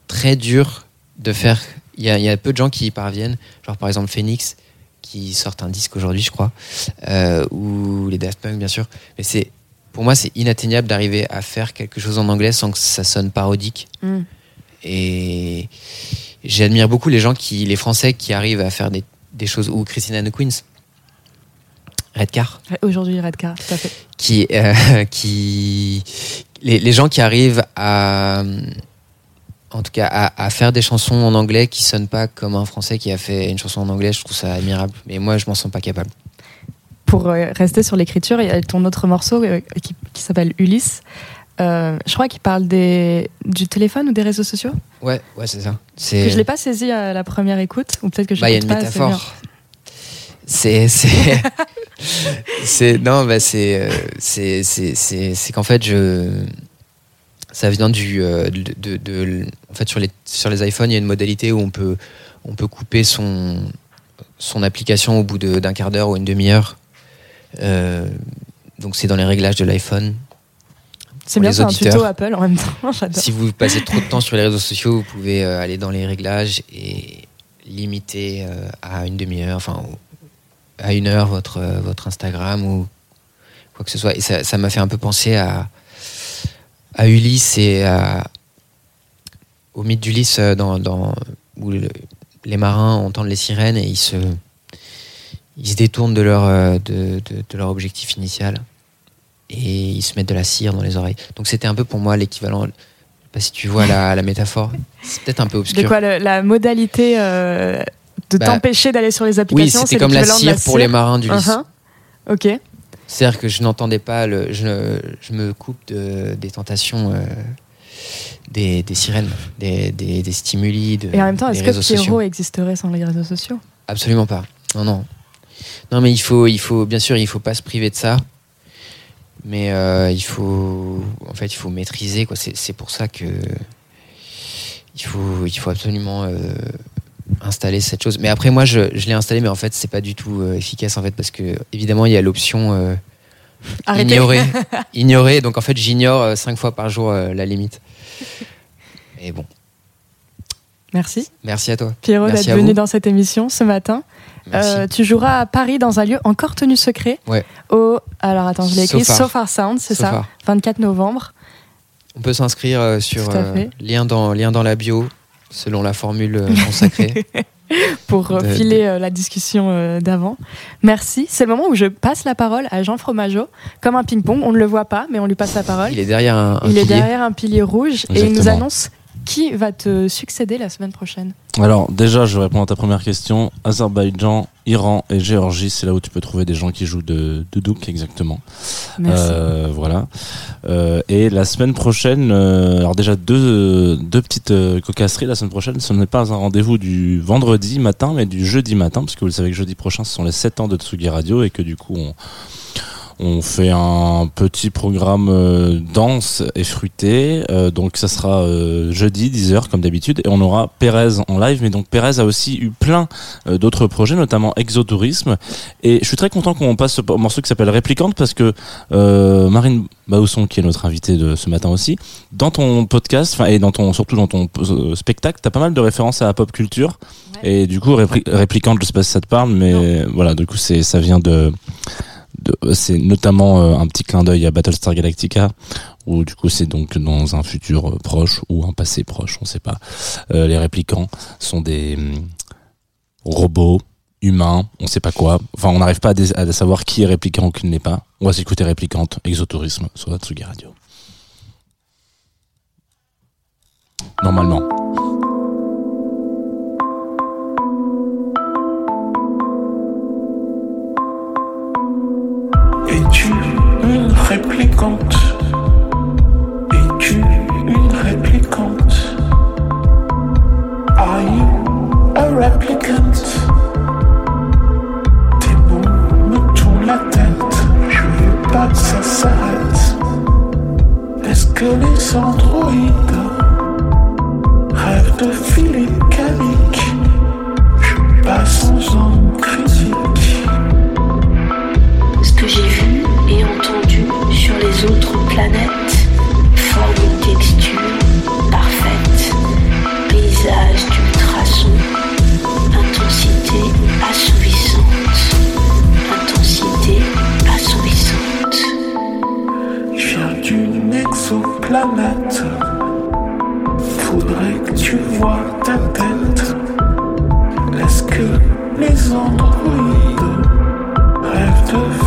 très dur de faire. Il y y a peu de gens qui y parviennent. Genre, par exemple, Phoenix, qui sortent un disque aujourd'hui, je crois. ou les Daft Punk, bien sûr. Mais c'est. Pour moi, c'est inatteignable d'arriver à faire quelque chose en anglais sans que ça sonne parodique. Mm. Et j'admire beaucoup les gens qui, les Français qui arrivent à faire des, des choses, ou Christina the Queens, Redcar, Aujourd'hui, Redcar, tout à fait. qui, euh, [laughs] qui, les, les gens qui arrivent à, en tout cas, à, à faire des chansons en anglais qui sonnent pas comme un Français qui a fait une chanson en anglais, je trouve ça admirable. Mais moi, je m'en sens pas capable. Pour euh, rester sur l'écriture, il y a ton autre morceau euh, qui, qui s'appelle Ulysse. Euh, je crois qu'il parle des, du téléphone ou des réseaux sociaux. Ouais, ouais, c'est ça. Que C'est, je l'ai pas saisi à la première écoute, ou peut-être que je bah, il y a une pas métaphore. C'est, c'est, [laughs] c'est, non, bah, c'est, c'est, c'est, c'est, qu'en fait, je, ça vient du, de, de- de- en fait, sur les, sur les iPhones, il y a une modalité où on peut, on peut couper son, son application au bout de- d'un quart d'heure ou une demi-heure. Euh, donc, c'est dans les réglages de l'iPhone. C'est bien, un tuto Apple en même temps. [laughs] Si vous passez trop de temps sur les réseaux sociaux, vous pouvez euh, aller dans les réglages et limiter euh, à une demi-heure, enfin à une heure votre, votre Instagram ou quoi que ce soit. Et ça m'a fait un peu penser à, à Ulysse et à- au mythe d'Ulysse dans, dans, où le- les marins entendent les sirènes et ils se, ils se détournent de leur, euh, de, de- de leur objectif initial et ils se mettent de la cire dans les oreilles. Donc c'était un peu pour moi l'équivalent. Je sais pas si tu vois la, la métaphore. C'est peut-être un peu De obscur. quoi le- la modalité euh, de Bah, t'empêcher d'aller sur les oui, applications c'était c'est comme la de cire pour les marins du Uh-huh. Ok. C'est-à-dire que je n'entendais pas, le, je, je me coupe de, des tentations euh, des, des sirènes, des, des, des stimuli, de, Et en même temps, est-ce que Pierrot sociaux. existerait sans les réseaux sociaux? Absolument pas. Non, non. Non, mais il faut, il faut, bien sûr, il faut pas se priver de ça. Mais euh, il faut, en fait, il faut maîtriser. Quoi. C'est, c'est pour ça que il faut, il faut absolument euh, installer cette chose. Mais après, moi, je, je l'ai installé, mais en fait, c'est pas du tout euh, efficace, en fait, parce que évidemment, il y a l'option ignorer, [laughs] ignorer. Donc, en fait, j'ignore cinq fois par jour la limite. Et bon, Merci. merci à toi. Pierrot d'être venu vous. dans cette émission ce matin. Merci. Euh, tu joueras à Paris dans un lieu encore tenu secret. Ouais. Au, alors attends, je l'ai écrit, Sofar. Sofar Sound, c'est ça Sofar. 24 novembre. On peut s'inscrire euh, sur euh, lien, dans, lien dans la bio, selon la formule euh, consacrée. [laughs] pour euh, De- filer la discussion d'avant. Merci. C'est le moment où je passe la parole à Jean Fromageau, comme un ping-pong. On ne le voit pas, mais on lui passe la parole. Il est derrière un, un Il est pilier. derrière un pilier rouge et il nous annonce qui va te succéder la semaine prochaine. Alors déjà, je vais répondre à ta première question. Azerbaïdjan, Iran et Géorgie, c'est là où tu peux trouver des gens qui jouent de, de douk exactement. Merci. Euh, voilà. Euh, et la semaine prochaine, euh, alors déjà deux, deux petites cocasseries la semaine prochaine. Ce n'est pas un rendez-vous du vendredi matin, mais du jeudi matin, parce que vous le savez que jeudi prochain, ce sont les 7 ans de Tsugi Radio et que du coup, on, on fait un petit programme euh, dense et fruité. Euh, donc ça sera euh, jeudi 10h comme d'habitude et on aura Pérez en live. Mais donc Pérez a aussi eu plein euh, d'autres projets, notamment Exotourisme. Et je suis très content qu'on passe ce morceau qui s'appelle Réplicante parce que euh, Marine Bausson, qui est notre invitée de ce matin aussi, dans ton podcast, enfin et dans ton surtout dans ton euh, spectacle, t'as pas mal de références à la pop culture. Et du coup, Répli- Réplicante, je sais pas si ça te parle, mais voilà, du coup, c'est ça vient de c'est notamment euh, un petit clin d'œil à Battlestar Galactica ou du coup c'est donc dans un futur euh, proche ou un passé proche, on sait pas. Euh, les réplicants sont des hum, robots humains, on sait pas quoi. Enfin, on n'arrive pas à, savoir qui est réplicant ou qui ne l'est pas. On va s'écouter réplicante, exotourisme sur Atsugi Radio. Normalement. Es-tu une réplicante? Es-tu une réplicante? Are you a replicant? Tes mots me tournent la tête. Je veux pas que ça s'arrête. Est-ce que les androïdes Rêvent de filer calique? Je passe en les autres planètes forme une texture parfaite, paysage d'ultrasons, intensité assouvissante, intensité assouvissante. Je viens d'une exoplanète. Faudrait que tu vois ta tête. Est-ce que les androïdes rêvent de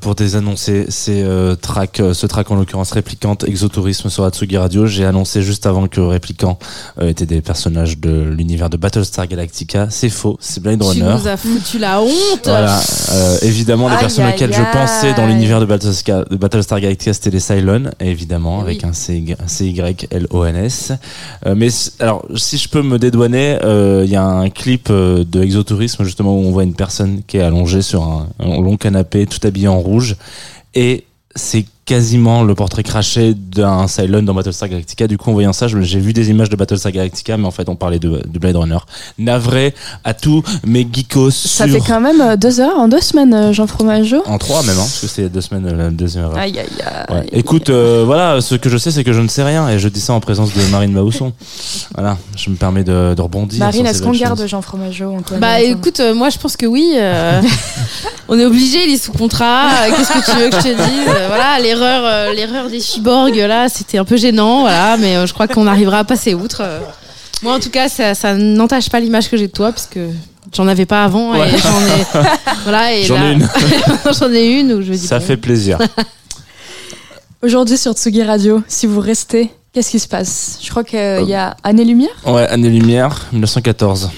pour désannoncer ces euh, tracks, euh, ce track en l'occurrence réplicante Exotourisme sur Atsugi Radio. J'ai annoncé juste avant que Réplicant euh, étaient des personnages de l'univers de Battlestar Galactica. C'est faux, c'est Blade Tu Runner. nous as foutu la honte. Voilà, euh, évidemment, les Aïe, personnes aïe, auxquelles je pensais dans l'univers de Battlestar, de Battlestar Galactica, c'était les Cylons, évidemment, avec un CY C-Y-L-O-N-S. Euh, mais c- alors, si je peux me dédouaner, euh, il y a un clip euh, de Exotourisme, justement, où on voit une personne qui est allongée sur un, un long canapé, tout habillée en rouge, et c'est quasiment le portrait craché d'un Cylon dans Battlestar Galactica. Du coup, en voyant ça, j'ai vu des images de Battlestar Galactica, mais en fait, on parlait de, de Blade Runner. Navré à tous mes geekos Ça sur... fait quand même euh, deux heures en deux semaines, euh, Jean Fromageau. En trois même, hein, parce que c'est deux semaines euh, la deuxième heure. Aïe, aïe, aïe. Ouais. Écoute, euh, voilà, ce que je sais, c'est que je ne sais rien, et je dis ça en présence de Marine Baousson. [laughs] voilà, je me permets de, de rebondir. Marine, est-ce qu'on garde. Jean Fromageau Antoine Bah écoute, euh, moi je pense que oui. euh, [laughs] on est obligé, il est sous contrat. euh, Qu'est-ce que tu veux que je te dise Euh, Voilà, l'erreur, euh, l'erreur des cyborgs là, c'était un peu gênant, voilà, mais euh, je crois qu'on arrivera à passer outre. euh. Moi en tout cas, ça, ça n'entache pas l'image que j'ai de toi, parce que j'en avais pas avant Ouais. [laughs] et j'en ai, voilà, et J'en là- ai une. [laughs] j'en ai une où je me dis Ça bon, fait plaisir. [laughs] Aujourd'hui sur Tsugi Radio, si vous restez, qu'est-ce qui se passe? Je crois qu'il Euh. y a Année Lumière? Ouais, Année Lumière, 1914.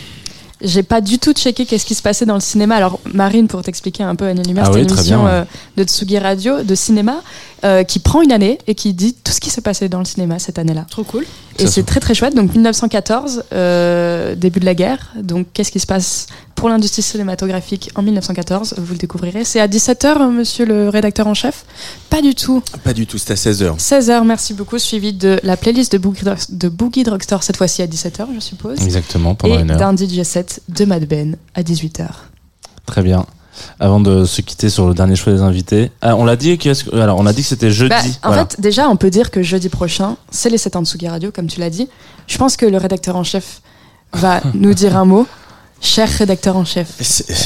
J'ai pas du tout checké qu'est-ce qui se passait dans le cinéma. Alors Marine, pour t'expliquer un peu Lumière, Ah c'est oui, une émission bien, ouais. euh, de Tsugi Radio, de cinéma, euh, qui prend une année et qui dit tout ce qui s'est passé dans le cinéma cette année-là. trop cool. Et c'est très très chouette. Donc 1914, euh, début de la guerre. Donc qu'est-ce qui se passe pour l'industrie cinématographique en 1914 Vous le découvrirez. C'est à 17h, monsieur le rédacteur en chef? Pas du tout. Pas du tout, c'est à 16h. 16h, merci beaucoup. Suivi de la playlist de Boogie, Drug- de Boogie Drugstore, cette fois-ci à 17h, je suppose. Exactement, pendant Et une heure. d'un DJ set de Mad Ben à 18h. Très bien. Avant de se quitter sur le dernier choix des invités, ah, on l'a dit. qu'est-ce que- Alors, on a dit que c'était jeudi. Bah, en voilà. fait, déjà, on peut dire que jeudi prochain, c'est les 7 ans de Tsugi Radio, comme tu l'as dit. Je pense que le rédacteur en chef va nous dire un mot. Cher rédacteur en chef.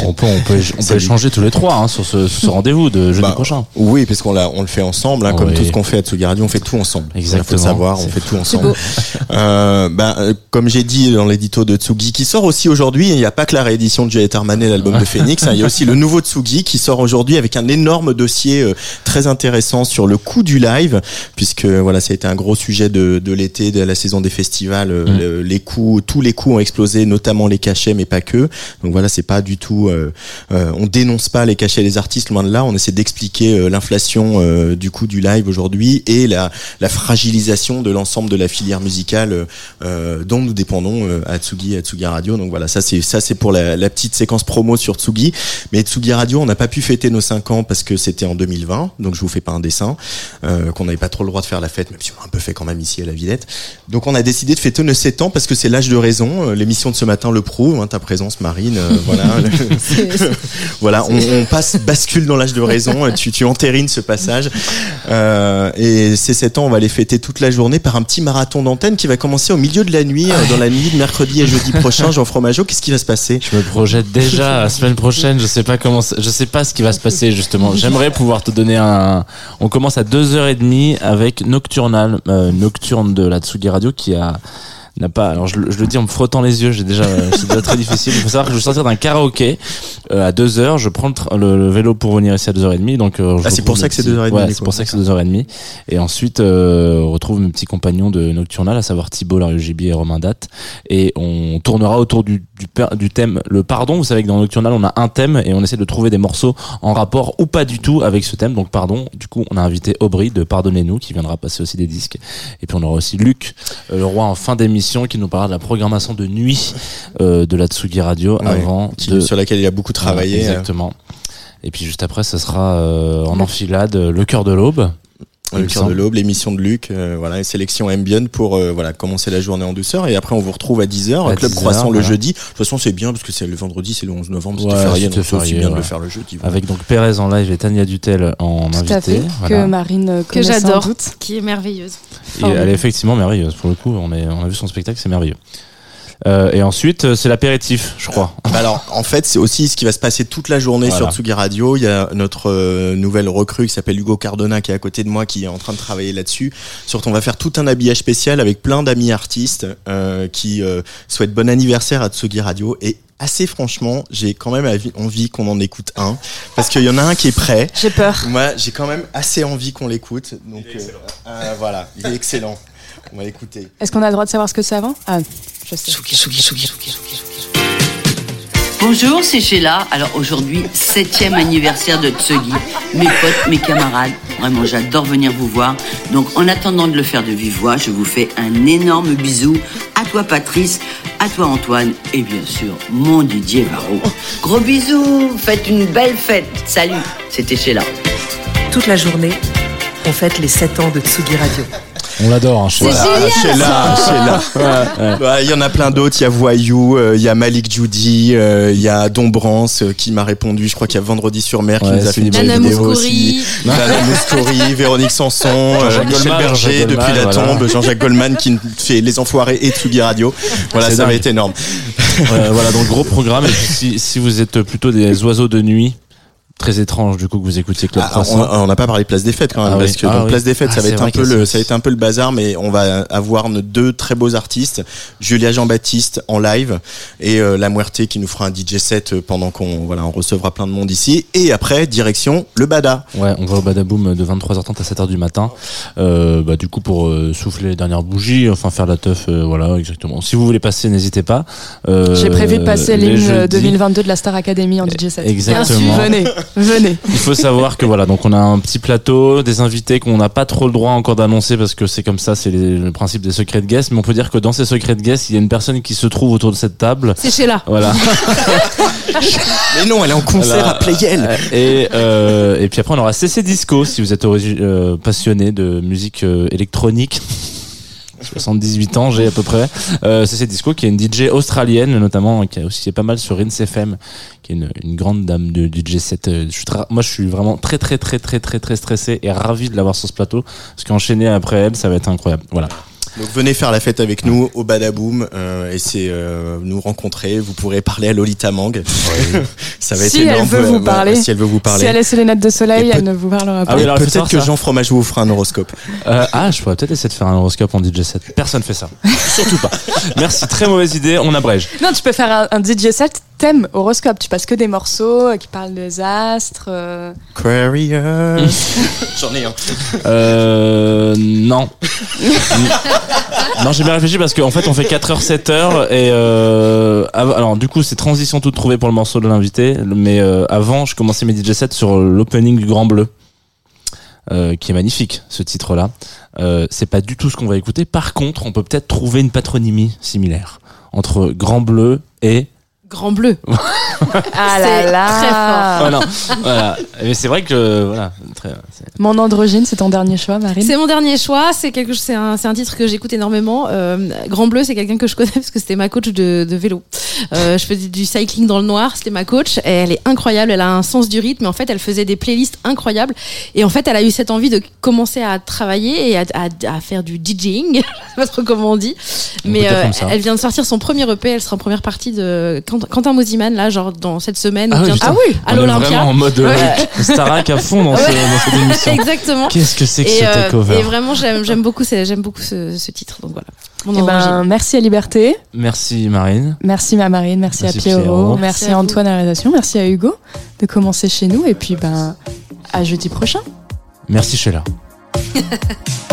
On peut, on peut, on peut échanger tous les trois hein, sur ce, ce [laughs] rendez-vous de jeudi Bah, prochain. Oui, parce qu'on l'a, on le fait ensemble, hein, comme Oui. tout ce qu'on fait à Tsugi Radio, on fait tout ensemble. Il faut Exactement. le savoir, on fait tout ensemble. [laughs] Euh, bah, euh, comme j'ai dit dans l'édito de Tsugi, qui sort aussi aujourd'hui, il n'y a pas que la réédition de Juliette Armanet, l'album de [laughs] Phoenix, hein, il y a aussi le nouveau Tsugi qui sort aujourd'hui avec un énorme dossier euh, très intéressant sur le coût du live, puisque voilà, ça a été un gros sujet de, de l'été, de la saison des festivals. euh, Mm. le- les coûts, tous les coûts ont explosé, notamment les cachets, mais pas que. Donc voilà, c'est pas du tout. euh, euh, on dénonce pas les cachets des artistes, loin de là. On essaie d'expliquer euh, l'inflation euh, du coût du live aujourd'hui et la, la fragilisation de l'ensemble de la filière musicale euh, dont nous dépendons à Tsugi, à Tsugi Radio. Donc voilà, ça c'est ça c'est pour la, la petite séquence promo sur Tsugi. Mais Tsugi Radio, on n'a pas pu fêter nos 5 ans parce que c'était en 2020. Donc je vous fais pas un dessin, euh, qu'on n'avait pas trop le droit de faire la fête, même si on a un peu fait quand même ici à la Villette. Donc on a décidé de fêter nos 7 ans parce que c'est l'âge de raison. L'émission de ce matin le prouve, hein, présence Marine. euh, voilà, [laughs] [laughs] voilà, on, on passe bascule dans l'âge de raison. Tu, tu entérines ce passage. Euh, et ces 7 ans, on va les fêter toute la journée par un petit marathon d'antenne qui va commencer au milieu de la nuit, euh, dans la nuit de mercredi et jeudi prochain. Jean Fromageau, qu'est-ce qui va se passer? Je me projette déjà la semaine prochaine. Je sais pas comment, ça- je sais pas ce qui va se passer justement. J'aimerais pouvoir te donner un. On commence à 2h30 avec Nocturnal, euh, Nocturne de la Tsugi Radio qui a n'a pas. Alors je, le- je le dis en me frottant les yeux. J'ai déjà, c'est déjà très difficile. Il faut savoir que je vais sortir d'un karaoké euh, à 2h. Je prends le, le- le vélo pour venir ici à 2h30. Donc euh, Ah, c'est pour ça que c'est petits- 2h30, Ouais, c'est pour ça que c'est 2h30. Et ensuite, euh, on retrouve mes petits compagnons de Nocturnal, à savoir Thibault, Gibier et Romain Date. Et on tournera autour du, du, du thème le pardon. Vous savez que dans Nocturnal, on a un thème et on essaie de trouver des morceaux en rapport ou pas du tout avec ce thème. Donc pardon. Du coup, on a invité Aubry de Pardonnez-nous qui viendra passer aussi des disques. Et puis on aura aussi Luc, euh, le roi en fin d'émission, qui nous parlera de la programmation de nuit euh, de la Tsugi Radio Ouais, avant de sur laquelle il a beaucoup travaillé. Voilà, exactement. Et puis juste après, ça sera euh, en enfilade euh, le cœur de l'aube. Le cœur de l'aube, l'émission de Luc, euh, voilà, et sélection ambient pour euh, voilà commencer la journée en douceur. Et après, on vous retrouve à 10h, À Club 10h, Croissant le jeudi. De toute façon, c'est bien parce que c'est le vendredi, c'est le 11 novembre, c'était férié, donc c'est aussi bien de le faire le jeudi. voilà. Avec donc Pérez en live et Tania Dutel en Tout invité. à fait. Voilà. Que Marine Que j'adore. Qui est merveilleuse. Et elle est effectivement merveilleuse. Pour le coup, on, est, on a vu son spectacle, c'est merveilleux. Euh, et ensuite, euh, c'est l'apéritif, je crois. Bah alors, en fait, c'est aussi ce qui va se passer toute la journée Voilà. sur Tsugi Radio. Il y a notre euh, nouvelle recrue qui s'appelle Hugo Cardona qui est à côté de moi, qui est en train de travailler là-dessus. Surtout, on va faire tout un habillage spécial avec plein d'amis artistes euh, qui euh, souhaitent bon anniversaire à Tsugi Radio. Et assez franchement, j'ai quand même envie qu'on en écoute un, parce qu'il y en a un qui est prêt. J'ai peur. Moi, j'ai quand même assez envie qu'on l'écoute. Donc euh, euh, voilà, il est excellent. On va l'écouter. Est-ce qu'on a le droit de savoir ce que c'est avant? Ah, je sais. Bonjour, c'est Sheila. Alors aujourd'hui, septième anniversaire de Tsugi. Mes potes, mes camarades. Vraiment, j'adore venir vous voir. Donc en attendant de le faire de vive voix, je vous fais un énorme bisou à toi Patrice, à toi Antoine et bien sûr mon Didier Varro. Gros bisous, faites une belle fête. Salut, c'était Sheila. Toute la journée, on fête les 7 ans de Tsugi Radio. On l'adore, hein, C'est Ah, génial, Sheila, Sheila. Ouais, Il y en a plein d'autres. Il y a Voyou, euh, il y a Malik Judy, euh, il y a Dombrance euh, qui m'a répondu. Je crois qu'il y a Vendredi sur Mer qui Ouais, nous a fait c'est une belle vidéo aussi. Nana Mouskouri, [laughs] Véronique Sanson, euh, Michel Goldman, Berger depuis la tombe. Jean-Jacques Goldman qui fait Les Enfoirés et Tsugi Radio. Voilà, C'est ça va être énorme. Voilà, donc gros programme. Et puis si, si vous êtes plutôt des oiseaux de nuit, très étrange du coup que vous écoutiez Club Ah, Croissant. on n'a pas parlé de place des fêtes quand même Ah parce oui. que Ah donc, oui. place des fêtes Ah, ça va être un peu le ça va être un peu le bazar mais on va avoir nos deux très beaux artistes Julia Jean-Baptiste en live et euh, La Muerte qui nous fera un DJ set euh, pendant qu'on voilà on recevra plein de monde ici et après direction le Bada Ouais, on va au Badaboom de 23h30 à 7h du matin. Euh, bah, du coup, pour euh, souffler les dernières bougies, enfin faire la teuf, euh, voilà, exactement. Si vous voulez passer, n'hésitez pas. Euh, J'ai prévu de passer les l'hymne jeudis. 2022 de la Star Academy en DJ set. Exactement. Venez, [laughs] venez. Il faut savoir que voilà, donc on a un petit plateau, des invités qu'on n'a pas trop le droit encore d'annoncer parce que c'est comme ça, c'est le principe des secrets de guest. Mais on peut dire que dans ces secrets de guest, il y a une personne qui se trouve autour de cette table. C'est Sheila. Voilà. [laughs] mais non elle est en concert Voilà. à Playel Et, euh, et puis après, on aura CC Disco si vous êtes euh, passionné de musique euh, électronique. 78 ans, j'ai à peu près. Euh, CC Disco, qui est une DJ australienne, notamment, qui a aussi pas mal sur Rinse FM, qui est une, grande dame de DJ set. Euh, moi, je suis vraiment très, très, très, très, très, très stressé et ravi de l'avoir sur ce plateau, parce qu'enchaîner après elle, ça va être incroyable. Voilà. Donc venez faire la fête avec nous au Badaboom euh, et c'est euh, nous rencontrer. Vous pourrez parler à Lolita Mang. [laughs] ça va être Si énorme. elle veut vous Ouais, parler. Si elle veut vous parler. Si elle laisse les notes de soleil, elle ne vous parlera pas. Ah oui, alors, peut-être que ça. Jean Fromage vous fera un horoscope. Euh, ah, je pourrais peut-être essayer de faire un horoscope en DJ set. Personne fait ça. [laughs] Surtout pas. Merci, très mauvaise idée, on abrège. Non, tu peux faire un, un DJ set thème horoscope. Tu passes que des morceaux euh, qui parlent des astres. euh. Aquarius. [laughs] J'en ai un. Euh, non. non, j'ai bien réfléchi parce qu'en fait, on fait 4 heures, 7 heures et euh, alors du coup, c'est transition toute trouvée pour le morceau de l'invité, mais euh, avant, je commençais mes DJ sets sur l'opening du Grand Bleu. euh, qui est magnifique, ce titre-là. Euh, c'est pas du tout ce qu'on va écouter. Par contre, on peut peut-être trouver une patronymie similaire entre Grand Bleu et Grand bleu. [laughs] Ah [laughs] là là très fort. voilà. voilà. Mais c'est vrai que voilà, très, Mon androgyne, c'est ton dernier choix, Marine C'est mon dernier choix. C'est quelque chose. C'est un, c'est un titre que j'écoute énormément. Euh, Grand Bleu, c'est quelqu'un que je connais [laughs] parce que c'était ma coach de, de vélo. Euh, je faisais du cycling dans le noir. C'était ma coach. Et elle est incroyable. Elle a un sens du rythme. En fait, elle faisait des playlists incroyables. Et en fait, elle a eu cette envie de commencer à travailler et à, à- à faire du DJing. [laughs] je sais pas trop comment on dit. Mais euh, elle vient de sortir son premier EP. Elle sera en première partie de Quentin- Quentin Mosiman là, genre dans cette semaine. Ah ou oui, bientôt, putain. à On est l'Olympia. vraiment en mode euh, Ouais. [laughs] Starac à fond dans, ce- Ouais. dans cette émission. Exactement. Qu'est-ce que c'est que et, ce euh, takeover et vraiment, j'aime, j'aime beaucoup, ce- j'aime beaucoup ce, ce titre. Donc voilà. Eh ben, merci à Liberté, Merci Marine. merci ma Marine, merci, Merci à Pierrot, Pierrot. merci, Merci à à Antoine à la réalisation, merci à Hugo de commencer chez nous et puis ben à jeudi prochain. Merci Sheila. [laughs]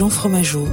Jean Fromageau